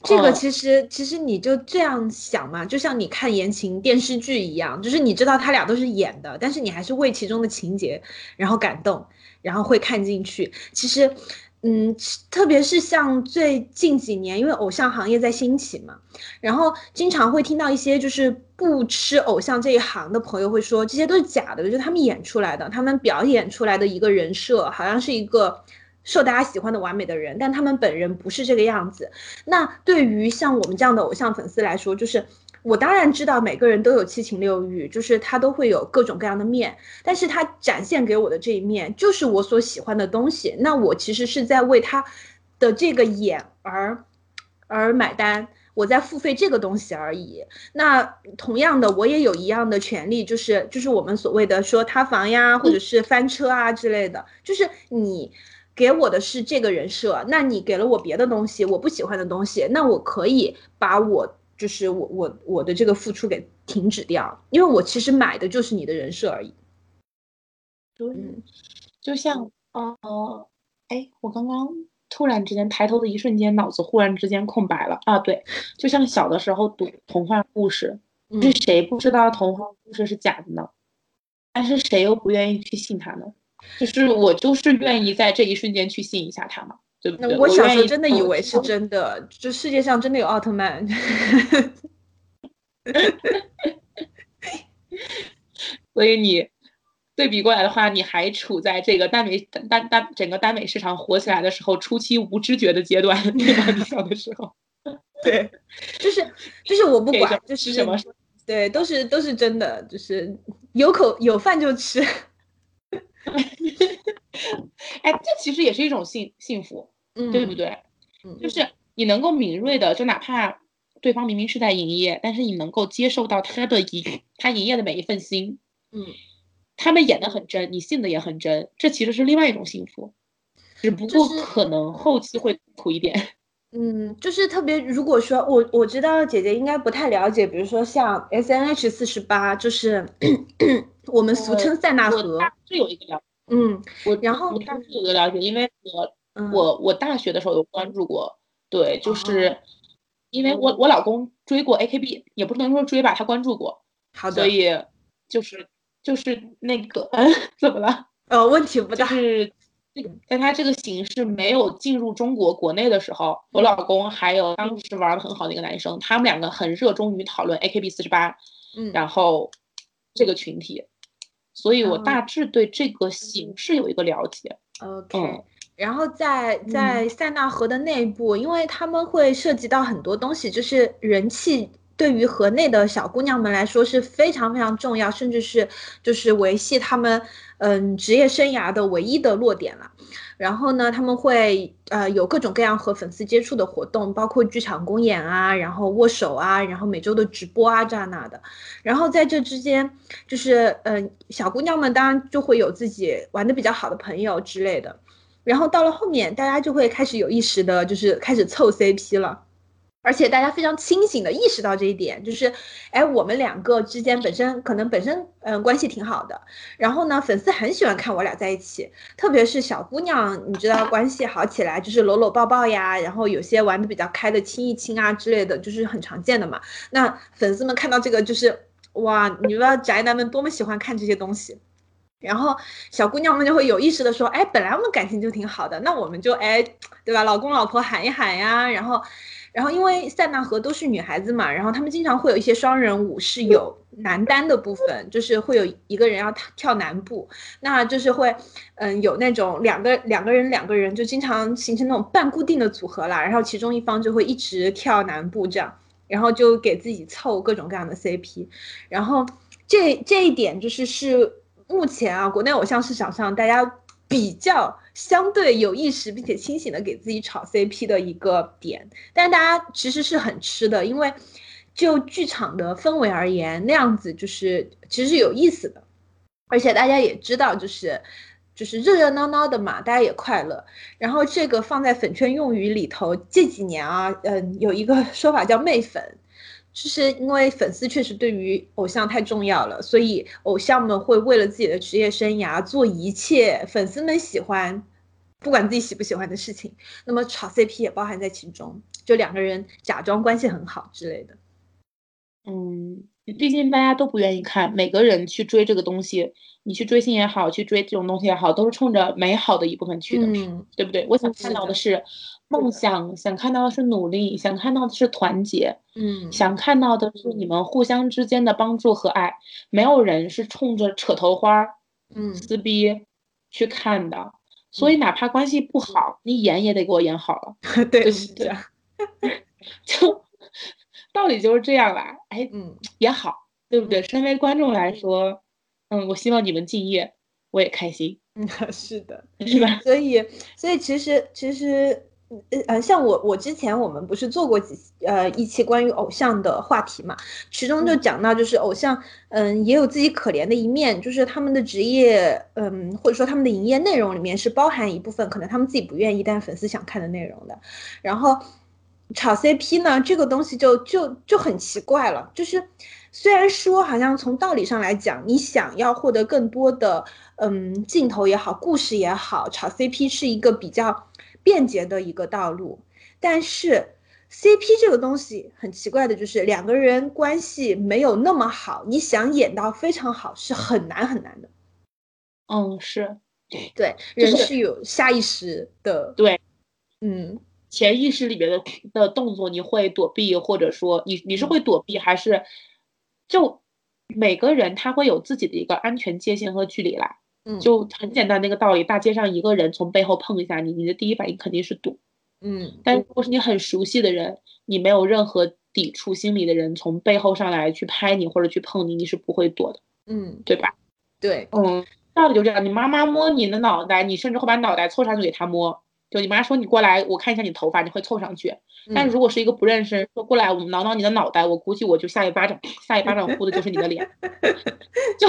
这个其实其实你就这样想嘛，就像你看言情电视剧一样，就是你知道他俩都是演的，但是你还是为其中的情节然后感动，然后会看进去。其实，嗯，特别是像最近几年，因为偶像行业在兴起嘛，然后经常会听到一些就是不吃偶像这一行的朋友会说，这些都是假的，就是他们演出来的，他们表演出来的一个人设，好像是一个。受大家喜欢的完美的人，但他们本人不是这个样子。那对于像我们这样的偶像粉丝来说，就是我当然知道每个人都有七情六欲，就是他都会有各种各样的面，但是他展现给我的这一面就是我所喜欢的东西。那我其实是在为他的这个眼而而买单，我在付费这个东西而已。那同样的，我也有一样的权利，就是就是我们所谓的说塌房呀，或者是翻车啊之类的，就是你。给我的是这个人设，那你给了我别的东西，我不喜欢的东西，那我可以把我就是我我我的这个付出给停止掉，因为我其实买的就是你的人设而已。嗯，就像呃，哎，我刚刚突然之间抬头的一瞬间，脑子忽然之间空白了啊，对，就像小的时候读 童话故事，是谁不知道童话故事是假的呢？但是谁又不愿意去信它呢？就是我就是愿意在这一瞬间去信一下他嘛，对不对？我小时候真的以为是真的，就世界上真的有奥特曼。所以你对比过来的话，你还处在这个耽美耽耽整个耽美市场火起来的时候初期无知觉的阶段，对吧？你小的时候，对，就是就是我不管，就是什么，对，都是都是真的，就是有口有饭就吃。哎，这其实也是一种幸幸福，对不对？嗯，就是你能够敏锐的，就哪怕对方明明是在营业，但是你能够接受到他的营，他营业的每一份心，嗯，他们演的很真，你信的也很真，这其实是另外一种幸福，只不过可能后期会苦一点。嗯，就是特别，如果说我我知道姐姐应该不太了解，比如说像 S N H 四十八，就是我们俗称塞纳河，是有一个了嗯，我然后我大致有个了解，因为我我我大学的时候有关注过，对，就是因为我我老公追过 A K B，也不能说追吧，他关注过，好的，所以就是就是那个，嗯，怎么了？呃，问题不大。是这个，在他这个形式没有进入中国国内的时候，我老公还有当时玩的很好的一个男生，他们两个很热衷于讨论 AKB 四十八，嗯，然后这个群体，所以我大致对这个形式有一个了解。OK，然后在在塞纳河的内部，因为他们会涉及到很多东西，就是人气。对于河内的小姑娘们来说是非常非常重要，甚至是就是维系她们嗯职业生涯的唯一的落点了。然后呢，他们会呃有各种各样和粉丝接触的活动，包括剧场公演啊，然后握手啊，然后每周的直播啊这那的。然后在这之间，就是嗯小姑娘们当然就会有自己玩的比较好的朋友之类的。然后到了后面，大家就会开始有意识的，就是开始凑 CP 了。而且大家非常清醒的意识到这一点，就是，哎，我们两个之间本身可能本身嗯关系挺好的，然后呢，粉丝很喜欢看我俩在一起，特别是小姑娘，你知道关系好起来就是搂搂抱抱呀，然后有些玩的比较开的亲一亲啊之类的，就是很常见的嘛。那粉丝们看到这个就是哇，你知道宅男们多么喜欢看这些东西，然后小姑娘们就会有意识的说，哎，本来我们感情就挺好的，那我们就哎，对吧，老公老婆喊一喊呀，然后。然后因为塞纳河都是女孩子嘛，然后他们经常会有一些双人舞是有男单的部分，就是会有一个人要跳男步，那就是会，嗯，有那种两个两个人两个人就经常形成那种半固定的组合啦，然后其中一方就会一直跳男步这样，然后就给自己凑各种各样的 CP，然后这这一点就是是目前啊国内偶像市场上大家比较。相对有意识并且清醒的给自己炒 CP 的一个点，但大家其实是很吃的，因为就剧场的氛围而言，那样子就是其实是有意思的，而且大家也知道，就是就是热热闹闹的嘛，大家也快乐。然后这个放在粉圈用语里头，这几年啊，嗯，有一个说法叫“媚粉”。就是因为粉丝确实对于偶像太重要了，所以偶像们会为了自己的职业生涯做一切粉丝们喜欢，不管自己喜不喜欢的事情。那么炒 CP 也包含在其中，就两个人假装关系很好之类的。嗯，毕竟大家都不愿意看，每个人去追这个东西，你去追星也好，去追这种东西也好，都是冲着美好的一部分去的，嗯对不对？我想看到的是。梦想想看到的是努力，想看到的是团结，嗯，想看到的是你们互相之间的帮助和爱。没有人是冲着扯头花，嗯，撕逼去看的。所以哪怕关系不好，你演也得给我演好了。对，是这样。就道理就是这样吧。哎，嗯，也好，对不对？身为观众来说，嗯，我希望你们敬业，我也开心。嗯，是的，是吧？所以，所以其实，其实。呃像我我之前我们不是做过几呃一期关于偶像的话题嘛，其中就讲到就是偶像嗯也有自己可怜的一面，就是他们的职业嗯或者说他们的营业内容里面是包含一部分可能他们自己不愿意但粉丝想看的内容的，然后炒 CP 呢这个东西就就就很奇怪了，就是虽然说好像从道理上来讲，你想要获得更多的嗯镜头也好，故事也好，炒 CP 是一个比较。便捷的一个道路，但是 CP 这个东西很奇怪的，就是两个人关系没有那么好，你想演到非常好是很难很难的。嗯，是，对，人是有下意识的，对，嗯，潜意识里面的的动作，你会躲避，或者说你你是会躲避，还是就每个人他会有自己的一个安全界限和距离来。就很简单那个道理，大街上一个人从背后碰一下你，你的第一反应肯定是躲。嗯，但如果是你很熟悉的人，你没有任何抵触心理的人从背后上来去拍你或者去碰你，你是不会躲的。嗯，对吧？对，嗯，道理就这样。你妈妈摸你的脑袋，你甚至会把脑袋凑上去给她摸。就你妈说你过来，我看一下你头发，你会凑上去。但如果是一个不认识说过来，我挠挠你的脑袋，我估计我就下一巴掌，下一巴掌呼的就是你的脸。就。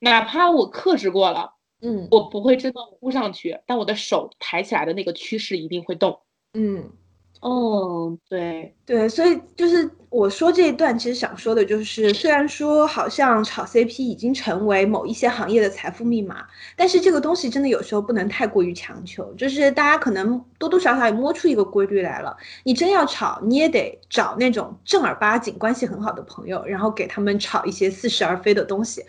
哪怕我克制过了，嗯，我不会真的扑上去，但我的手抬起来的那个趋势一定会动，嗯。哦，对。对，所以就是我说这一段，其实想说的就是，虽然说好像炒 CP 已经成为某一些行业的财富密码，但是这个东西真的有时候不能太过于强求，就是大家可能多多少少也摸出一个规律来了。你真要炒，你也得找那种正儿八经关系很好的朋友，然后给他们炒一些似是而非的东西，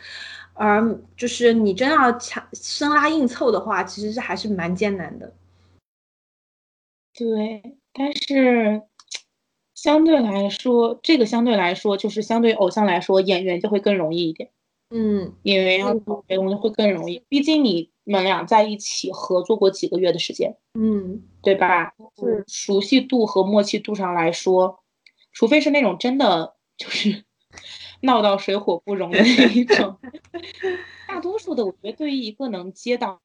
而就是你真要强生拉硬凑的话，其实是还是蛮艰难的。对。但是相对来说，这个相对来说就是相对偶像来说，演员就会更容易一点。嗯，演员要做这东西会更容易，毕竟你们俩在一起合作过几个月的时间。嗯，对吧？是熟悉度和默契度上来说，除非是那种真的就是闹到水火不容的那一种，大多数的我觉得对于一个能接到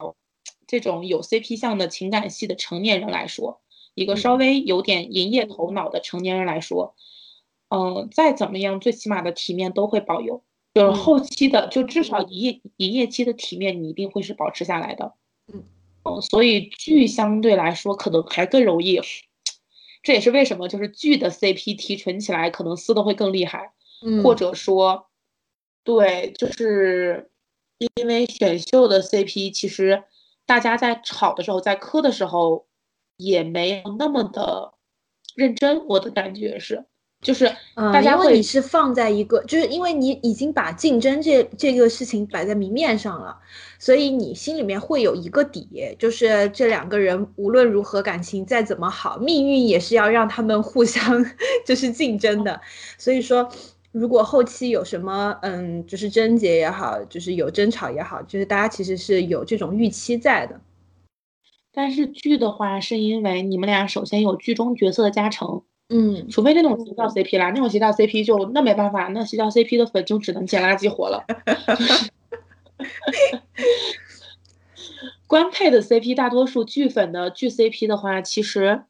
这种有 CP 向的情感戏的成年人来说。一个稍微有点营业头脑的成年人来说，嗯，再怎么样，最起码的体面都会保有。就是后期的，就至少营业营业期的体面，你一定会是保持下来的。嗯，嗯，所以剧相对来说可能还更容易。这也是为什么，就是剧的 CP 提纯起来可能撕的会更厉害。嗯，或者说，对，就是因为选秀的 CP，其实大家在吵的时候，在磕的时候。也没有那么的认真，我的感觉是，就是大家会，你是放在一个，就是因为你已经把竞争这这个事情摆在明面上了，所以你心里面会有一个底，就是这两个人无论如何感情再怎么好，命运也是要让他们互相 就是竞争的。所以说，如果后期有什么，嗯，就是贞洁也好，就是有争吵也好，就是大家其实是有这种预期在的。但是剧的话，是因为你们俩首先有剧中角色的加成，嗯，除非那种邪教 CP 啦，那种邪教 CP 就那没办法，那邪教 CP 的粉就只能捡垃圾活了。官配的 CP 大多数剧粉的剧 CP 的话，其实，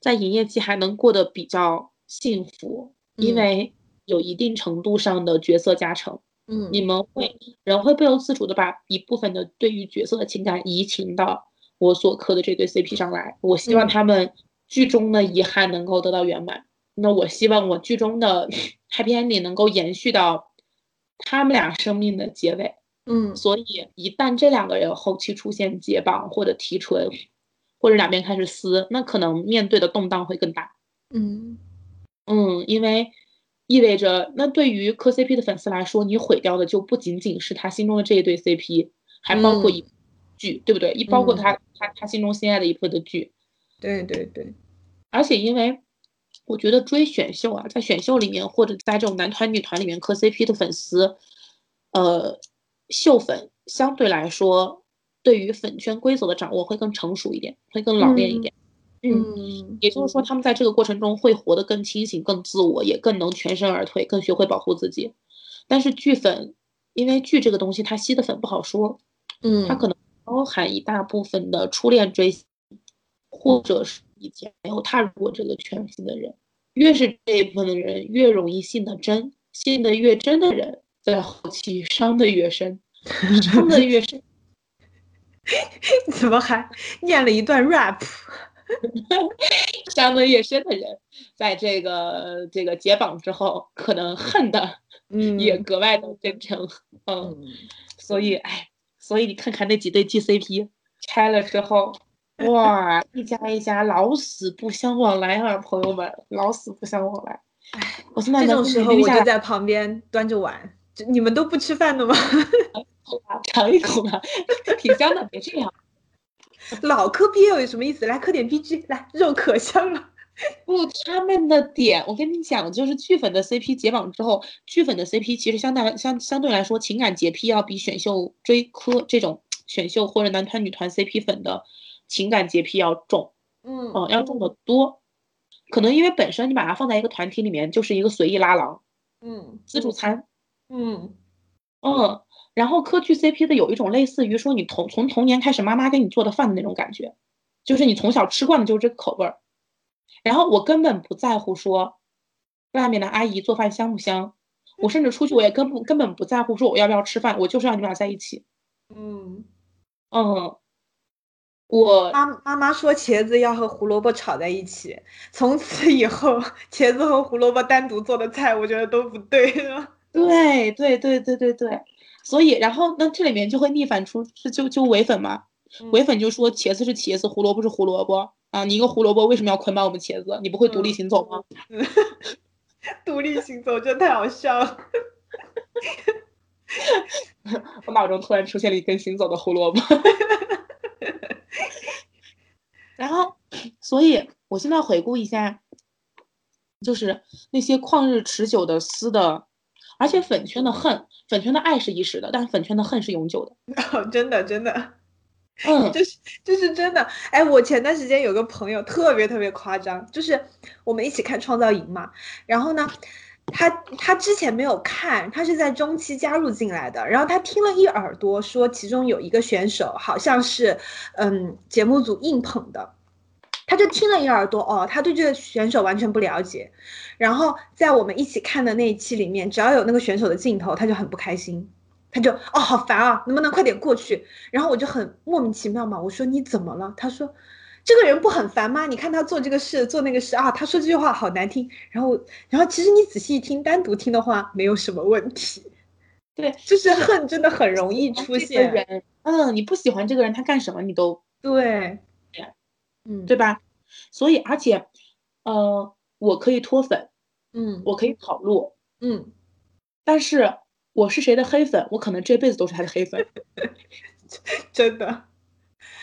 在营业期还能过得比较幸福，因为有一定程度上的角色加成，嗯，你们会人会不由自主的把一部分的对于角色的情感移情到。我所磕的这对 CP 上来，我希望他们剧中的遗憾能够得到圆满。那我希望我剧中的 Happy Ending 能够延续到他们俩生命的结尾。嗯，所以一旦这两个人后期出现解绑或者提纯，或者两边开始撕，那可能面对的动荡会更大。嗯嗯，因为意味着那对于磕 CP 的粉丝来说，你毁掉的就不仅仅是他心中的这一对 CP，还包括一。剧对不对？一包括他他他心中心爱的一部分的剧，对对对。而且因为我觉得追选秀啊，在选秀里面或者在这种男团女团里面磕 CP 的粉丝，呃，秀粉相对来说对于粉圈规则的掌握会更成熟一点，会更老练一点。嗯，也就是说，他们在这个过程中会活得更清醒、更自我，也更能全身而退，更学会保护自己。但是剧粉，因为剧这个东西，它吸的粉不好说，嗯，它可能。包含一大部分的初恋追星，或者是以前没有踏入过这个圈子的人，越是这一部分的人，越容易信得真，信得越真的人，在后期伤得越深，伤得越深。怎么还念了一段 rap？伤得越深的人，在这个这个解绑之后，可能恨的嗯也格外的真诚，嗯，所以哎。所以你看看那几对 GCP 拆了之后，哇，一家一家老死不相往来啊，朋友们，老死不相往来。哎，我现在这种时候我就在旁边端着碗，你们都不吃饭的吗？尝一口吧，挺香的，别这样。老磕 BL 有什么意思？来磕点 BG，来肉可香了。不，他们的点，我跟你讲，就是剧粉的 CP 解绑之后，剧粉的 CP 其实相当相相对来说，情感洁癖要比选秀追磕这种选秀或者男团女团 CP 粉的情感洁癖要重，嗯，哦，要重得多。可能因为本身你把它放在一个团体里面，就是一个随意拉郎，嗯，自助餐，嗯嗯，然后磕剧 CP 的有一种类似于说你童从童年开始妈妈给你做的饭的那种感觉，就是你从小吃惯的就是这个口味儿。然后我根本不在乎说外面的阿姨做饭香不香，我甚至出去我也根本根本不在乎说我要不要吃饭，我就是要你们俩在一起。嗯嗯，我妈妈妈说茄子要和胡萝卜炒在一起，从此以后茄子和胡萝卜单独做的菜，我觉得都不对了。对对对对对对，所以然后那这里面就会逆反出是就就伪粉嘛，伪粉就说茄子是茄子，胡萝卜是胡萝卜啊，你一个胡萝卜为什么要捆绑我们茄子？你不会独立行走吗？独立行走，真太好笑了。我脑中突然出现了一根行走的胡萝卜。然后，所以我现在回顾一下，就是那些旷日持久的撕的，而且粉圈的恨，粉圈的爱是一时的，但是粉圈的恨是永久的。哦，真的，真的，嗯，这是这是真的。哎，我前段时间有个朋友特别特别夸张，就是我们一起看《创造营》嘛，然后呢。他他之前没有看，他是在中期加入进来的。然后他听了一耳朵，说其中有一个选手好像是，嗯，节目组硬捧的，他就听了一耳朵。哦，他对这个选手完全不了解。然后在我们一起看的那一期里面，只要有那个选手的镜头，他就很不开心，他就哦好烦啊，能不能快点过去？然后我就很莫名其妙嘛，我说你怎么了？他说。这个人不很烦吗？你看他做这个事，做那个事啊，他说这句话好难听。然后，然后其实你仔细一听，单独听的话没有什么问题。对，就是恨真的很容易出现。人，嗯，你不喜欢这个人，他干什么你都对，嗯，对吧？所以，而且，呃，我可以脱粉，嗯，我可以跑路，嗯，但是我是谁的黑粉，我可能这辈子都是他的黑粉，真的，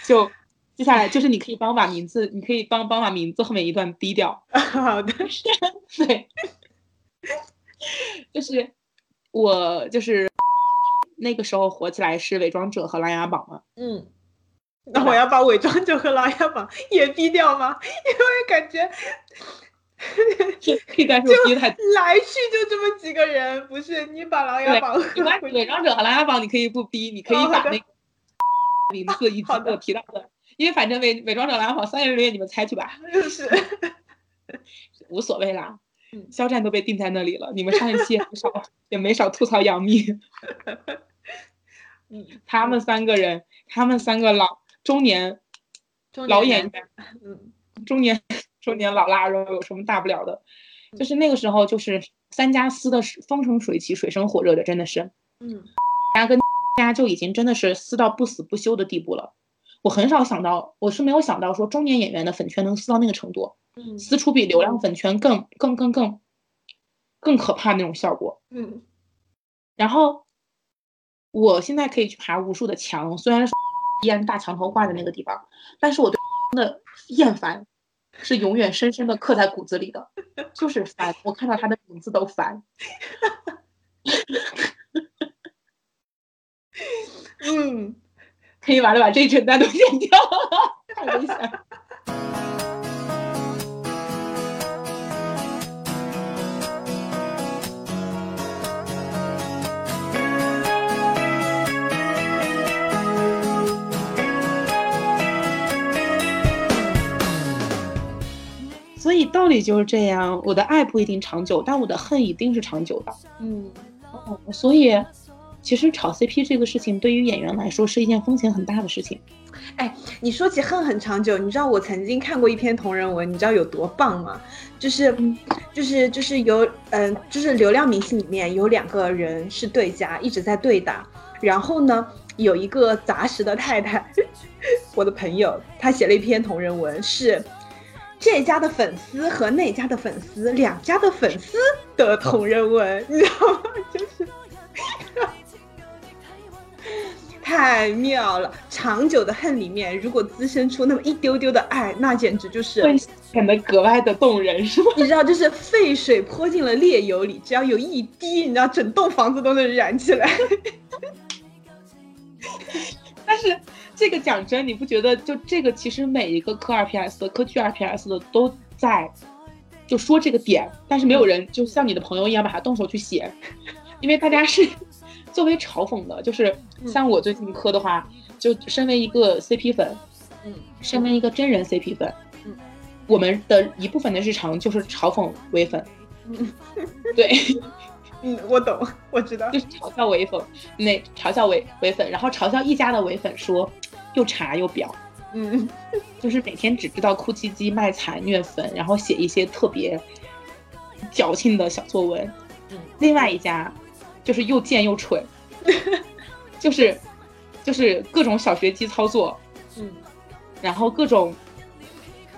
就。接下来就是你可以帮我把名字，你可以帮帮把名字后面一段低调。好的，对，就是我就是那个时候火起来是伪装者和琅琊榜嘛。嗯，那我要把伪装者和琅琊榜也逼掉吗？因为感觉可以干出逼太来去就这么几个人，不是你把琅琊榜伪装者和琅琊榜你可以不逼，你可以把那个 名字一字提到的。因为反正伪伪装者琅琊榜三言两语你们猜去吧，是无所谓啦。肖战都被定在那里了，你们上一期也没少也没少吐槽杨幂。嗯，他们三个人，他们三个老中年老演员，嗯，中年中年老腊肉有什么大不了的？就是那个时候，就是三家撕的是风生水起、水深火热的，真的是，嗯，家跟家就已经真的是撕到不死不休的地步了。我很少想到，我是没有想到说中年演员的粉圈能撕到那个程度，嗯，撕出比流量粉圈更更更更更可怕那种效果，嗯。然后我现在可以去爬无数的墙，虽然是依然大墙头挂在那个地方，但是我对的厌烦是永远深深的刻在骨子里的，就是烦，我看到他的名字都烦。嗯。可以完了，把这一整段都剪掉，太危险。所道理就是这样，我的爱不一定长久，但我的恨一定是长久的。嗯，哦，所以。其实炒 CP 这个事情对于演员来说是一件风险很大的事情。哎，你说起恨很长久，你知道我曾经看过一篇同人文，你知道有多棒吗？就是，就是就是有，嗯，就是流量明星里面有两个人是对家，一直在对打。然后呢，有一个杂食的太太，我的朋友，他写了一篇同人文，是这家的粉丝和那家的粉丝两家的粉丝的同人文，你知道吗？就是。太妙了！长久的恨里面，如果滋生出那么一丢丢的爱，那简直就是会显得格外的动人，是吗？你知道，就是沸水泼进了烈油里，只要有一滴，你知道，整栋房子都能燃起来。但是这个讲真，你不觉得？就这个，其实每一个磕二 PS 的、磕剧二 PS 的都在就说这个点，但是没有人就像你的朋友一样把它动手去写，因为大家是。作为嘲讽的，就是像我最近磕的话，就身为一个 CP 粉，嗯，身为一个真人 CP 粉，嗯，我们的一部分的日常就是嘲讽唯粉，嗯，对，嗯，我懂，我知道，就是嘲笑唯粉，那嘲笑唯唯粉，然后嘲笑一家的唯粉说又查又表，嗯，就是每天只知道哭唧唧、卖惨、虐粉，然后写一些特别矫情的小作文。嗯，另外一家就是又贱又蠢，就是就是各种小学鸡操作，嗯，然后各种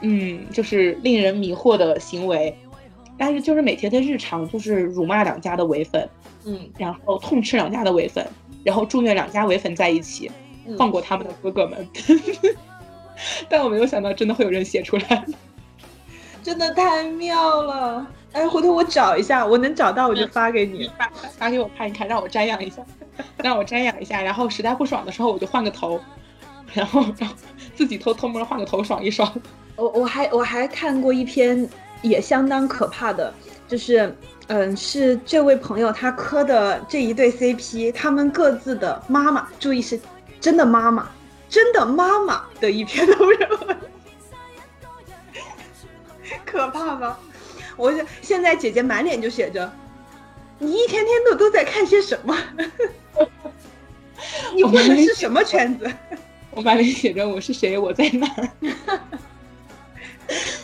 嗯，就是令人迷惑的行为，但是就是每天的日常就是辱骂两家的唯粉，嗯，然后痛斥两家的唯粉，然后祝愿两家唯粉在一起，放过他们的哥哥们。但我没有想到，真的会有人写出来，真的太妙了！哎，回头我找一下，我能找到我就发给你，发发给我看一看，让我瞻仰一下，让我瞻仰一下。然后实在不爽的时候，我就换个头，然后然后自己偷偷摸换个头爽一爽。我我还我还看过一篇也相当可怕的，就是嗯，是这位朋友他磕的这一对 CP，他们各自的妈妈，注意是真的妈妈，真的妈妈的一篇都是文，可怕吗？我现在姐姐满脸就写着，你一天天的都在看些什么？你混的是什么圈子？我满脸写着我是谁，我在哪儿？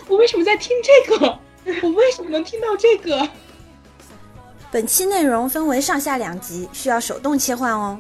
我为什么在听这个？我为什么能听到这个？本期内容分为上下两集，需要手动切换哦。